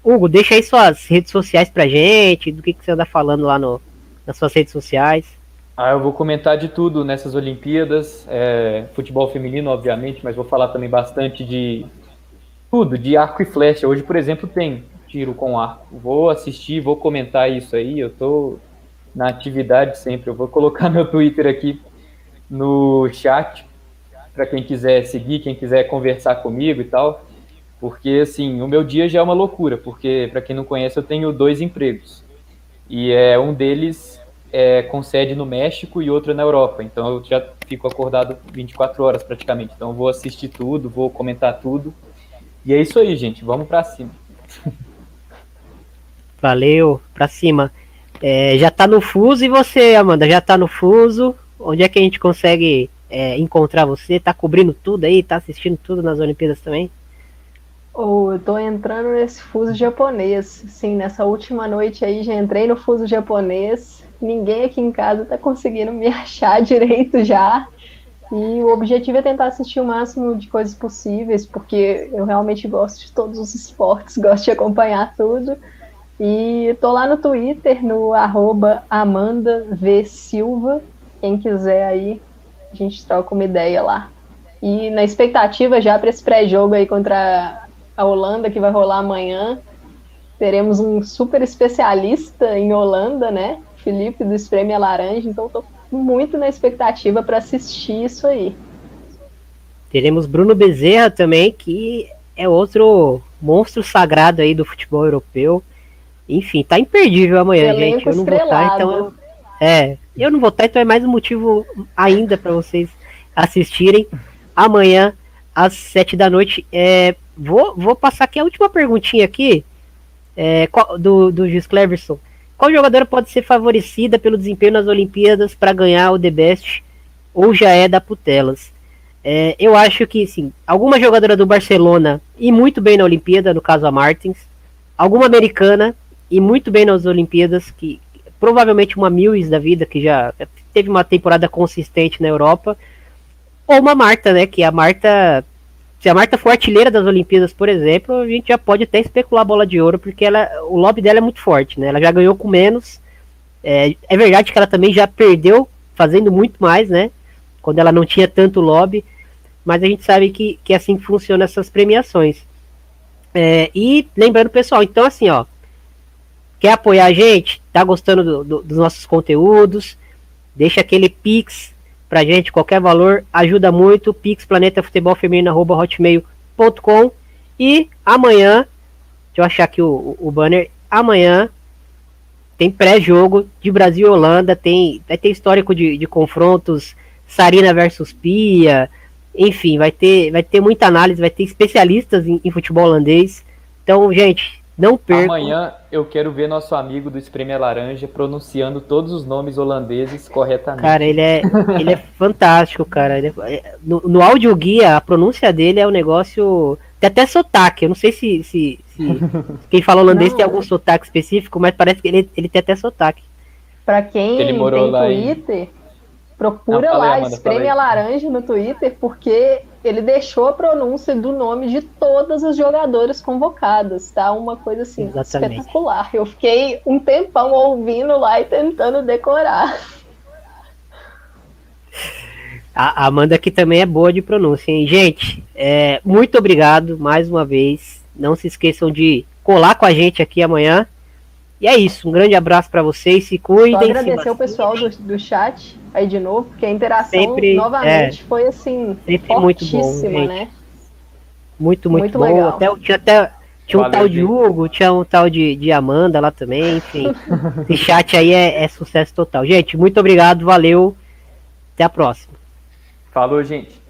Hugo, deixa aí suas redes sociais pra gente, do que, que você anda falando lá no, nas suas redes sociais. Ah, eu vou comentar de tudo nessas Olimpíadas, é, futebol feminino, obviamente, mas vou falar também bastante de tudo, de arco e flecha. Hoje, por exemplo, tem tiro com arco. Vou assistir, vou comentar isso aí. Eu tô na atividade sempre. Eu vou colocar [LAUGHS] meu Twitter aqui no chat para quem quiser seguir, quem quiser conversar comigo e tal. Porque assim, o meu dia já é uma loucura, porque para quem não conhece, eu tenho dois empregos. E é um deles é, com sede no México e outro na Europa. Então eu já fico acordado 24 horas praticamente. Então eu vou assistir tudo, vou comentar tudo. E é isso aí, gente. Vamos para cima. [LAUGHS] Valeu, para cima. É, já tá no fuso e você, Amanda, já tá no fuso. Onde é que a gente consegue é, encontrar você? Tá cobrindo tudo aí? Tá assistindo tudo nas Olimpíadas também? Oh, eu tô entrando nesse fuso japonês. Sim, nessa última noite aí já entrei no fuso japonês. Ninguém aqui em casa tá conseguindo me [LAUGHS] achar direito já. E o objetivo é tentar assistir o máximo de coisas possíveis, porque eu realmente gosto de todos os esportes, [LAUGHS] gosto de acompanhar tudo. E tô lá no Twitter, no arroba Amanda V. Silva. Quem quiser aí, a gente troca uma ideia lá. E na expectativa já para esse pré-jogo aí contra a Holanda, que vai rolar amanhã. Teremos um super especialista em Holanda, né? Felipe do Espreme Laranja, então estou muito na expectativa para assistir isso aí. Teremos Bruno Bezerra também, que é outro monstro sagrado aí do futebol europeu. Enfim, tá imperdível amanhã, Elenco gente. Eu não vou estar, então. É, eu não vou estar, então é mais um motivo ainda para vocês assistirem. Amanhã, às sete da noite. É, vou, vou passar aqui a última perguntinha aqui é, do, do Gis Cleverson. Qual jogadora pode ser favorecida pelo desempenho nas Olimpíadas para ganhar o The Best ou já é da Putelas? É, eu acho que, sim, alguma jogadora do Barcelona e muito bem na Olimpíada, no caso a Martins, alguma americana e muito bem nas Olimpíadas, que provavelmente uma Mills da vida, que já teve uma temporada consistente na Europa, ou uma Marta, né? Que a Marta, se a Marta for artilheira das Olimpíadas, por exemplo, a gente já pode até especular a bola de ouro, porque ela, o lobby dela é muito forte, né? Ela já ganhou com menos. É, é verdade que ela também já perdeu fazendo muito mais, né? Quando ela não tinha tanto lobby, mas a gente sabe que, que é assim que funciona essas premiações. É, e lembrando, pessoal, então assim, ó, quer apoiar a gente? Tá gostando do, do, dos nossos conteúdos? Deixa aquele pix pra gente, qualquer valor ajuda muito. Pix Planeta Futebol Feminino hotmail.com e amanhã, deixa eu achar aqui o, o banner. Amanhã tem pré-jogo de Brasil e Holanda, tem vai ter histórico de, de confrontos Sarina versus Pia, enfim, vai ter, vai ter muita análise, vai ter especialistas em, em futebol holandês. Então, gente, não perca. Amanhã eu quero ver nosso amigo do Espreme Laranja pronunciando todos os nomes holandeses corretamente. Cara, ele é, ele é [LAUGHS] fantástico, cara. É, é, no, no áudio guia, a pronúncia dele é um negócio. Tem até sotaque. Eu não sei se, se, se [LAUGHS] quem fala holandês não. tem algum sotaque específico, mas parece que ele, ele tem até sotaque. Pra quem ele morou tem Twitter, em... Procura não, lá, Amanda, espreme a laranja no Twitter, porque ele deixou a pronúncia do nome de todas as jogadoras convocadas, tá? Uma coisa assim, Exatamente. espetacular. Eu fiquei um tempão ouvindo lá e tentando decorar. A Amanda aqui também é boa de pronúncia, hein? Gente, é, muito obrigado mais uma vez. Não se esqueçam de colar com a gente aqui amanhã. E é isso, um grande abraço para vocês, se cuidem. Só agradecer o pessoal do, do chat aí de novo, porque a interação sempre, novamente é, foi assim, sempre muito bom, gente. né? Muito, muito, muito bom. Legal. Até, tinha até tinha um tal de Hugo, tinha um tal de, de Amanda lá também, enfim. [LAUGHS] Esse chat aí é, é sucesso total. Gente, muito obrigado, valeu. Até a próxima. Falou, gente.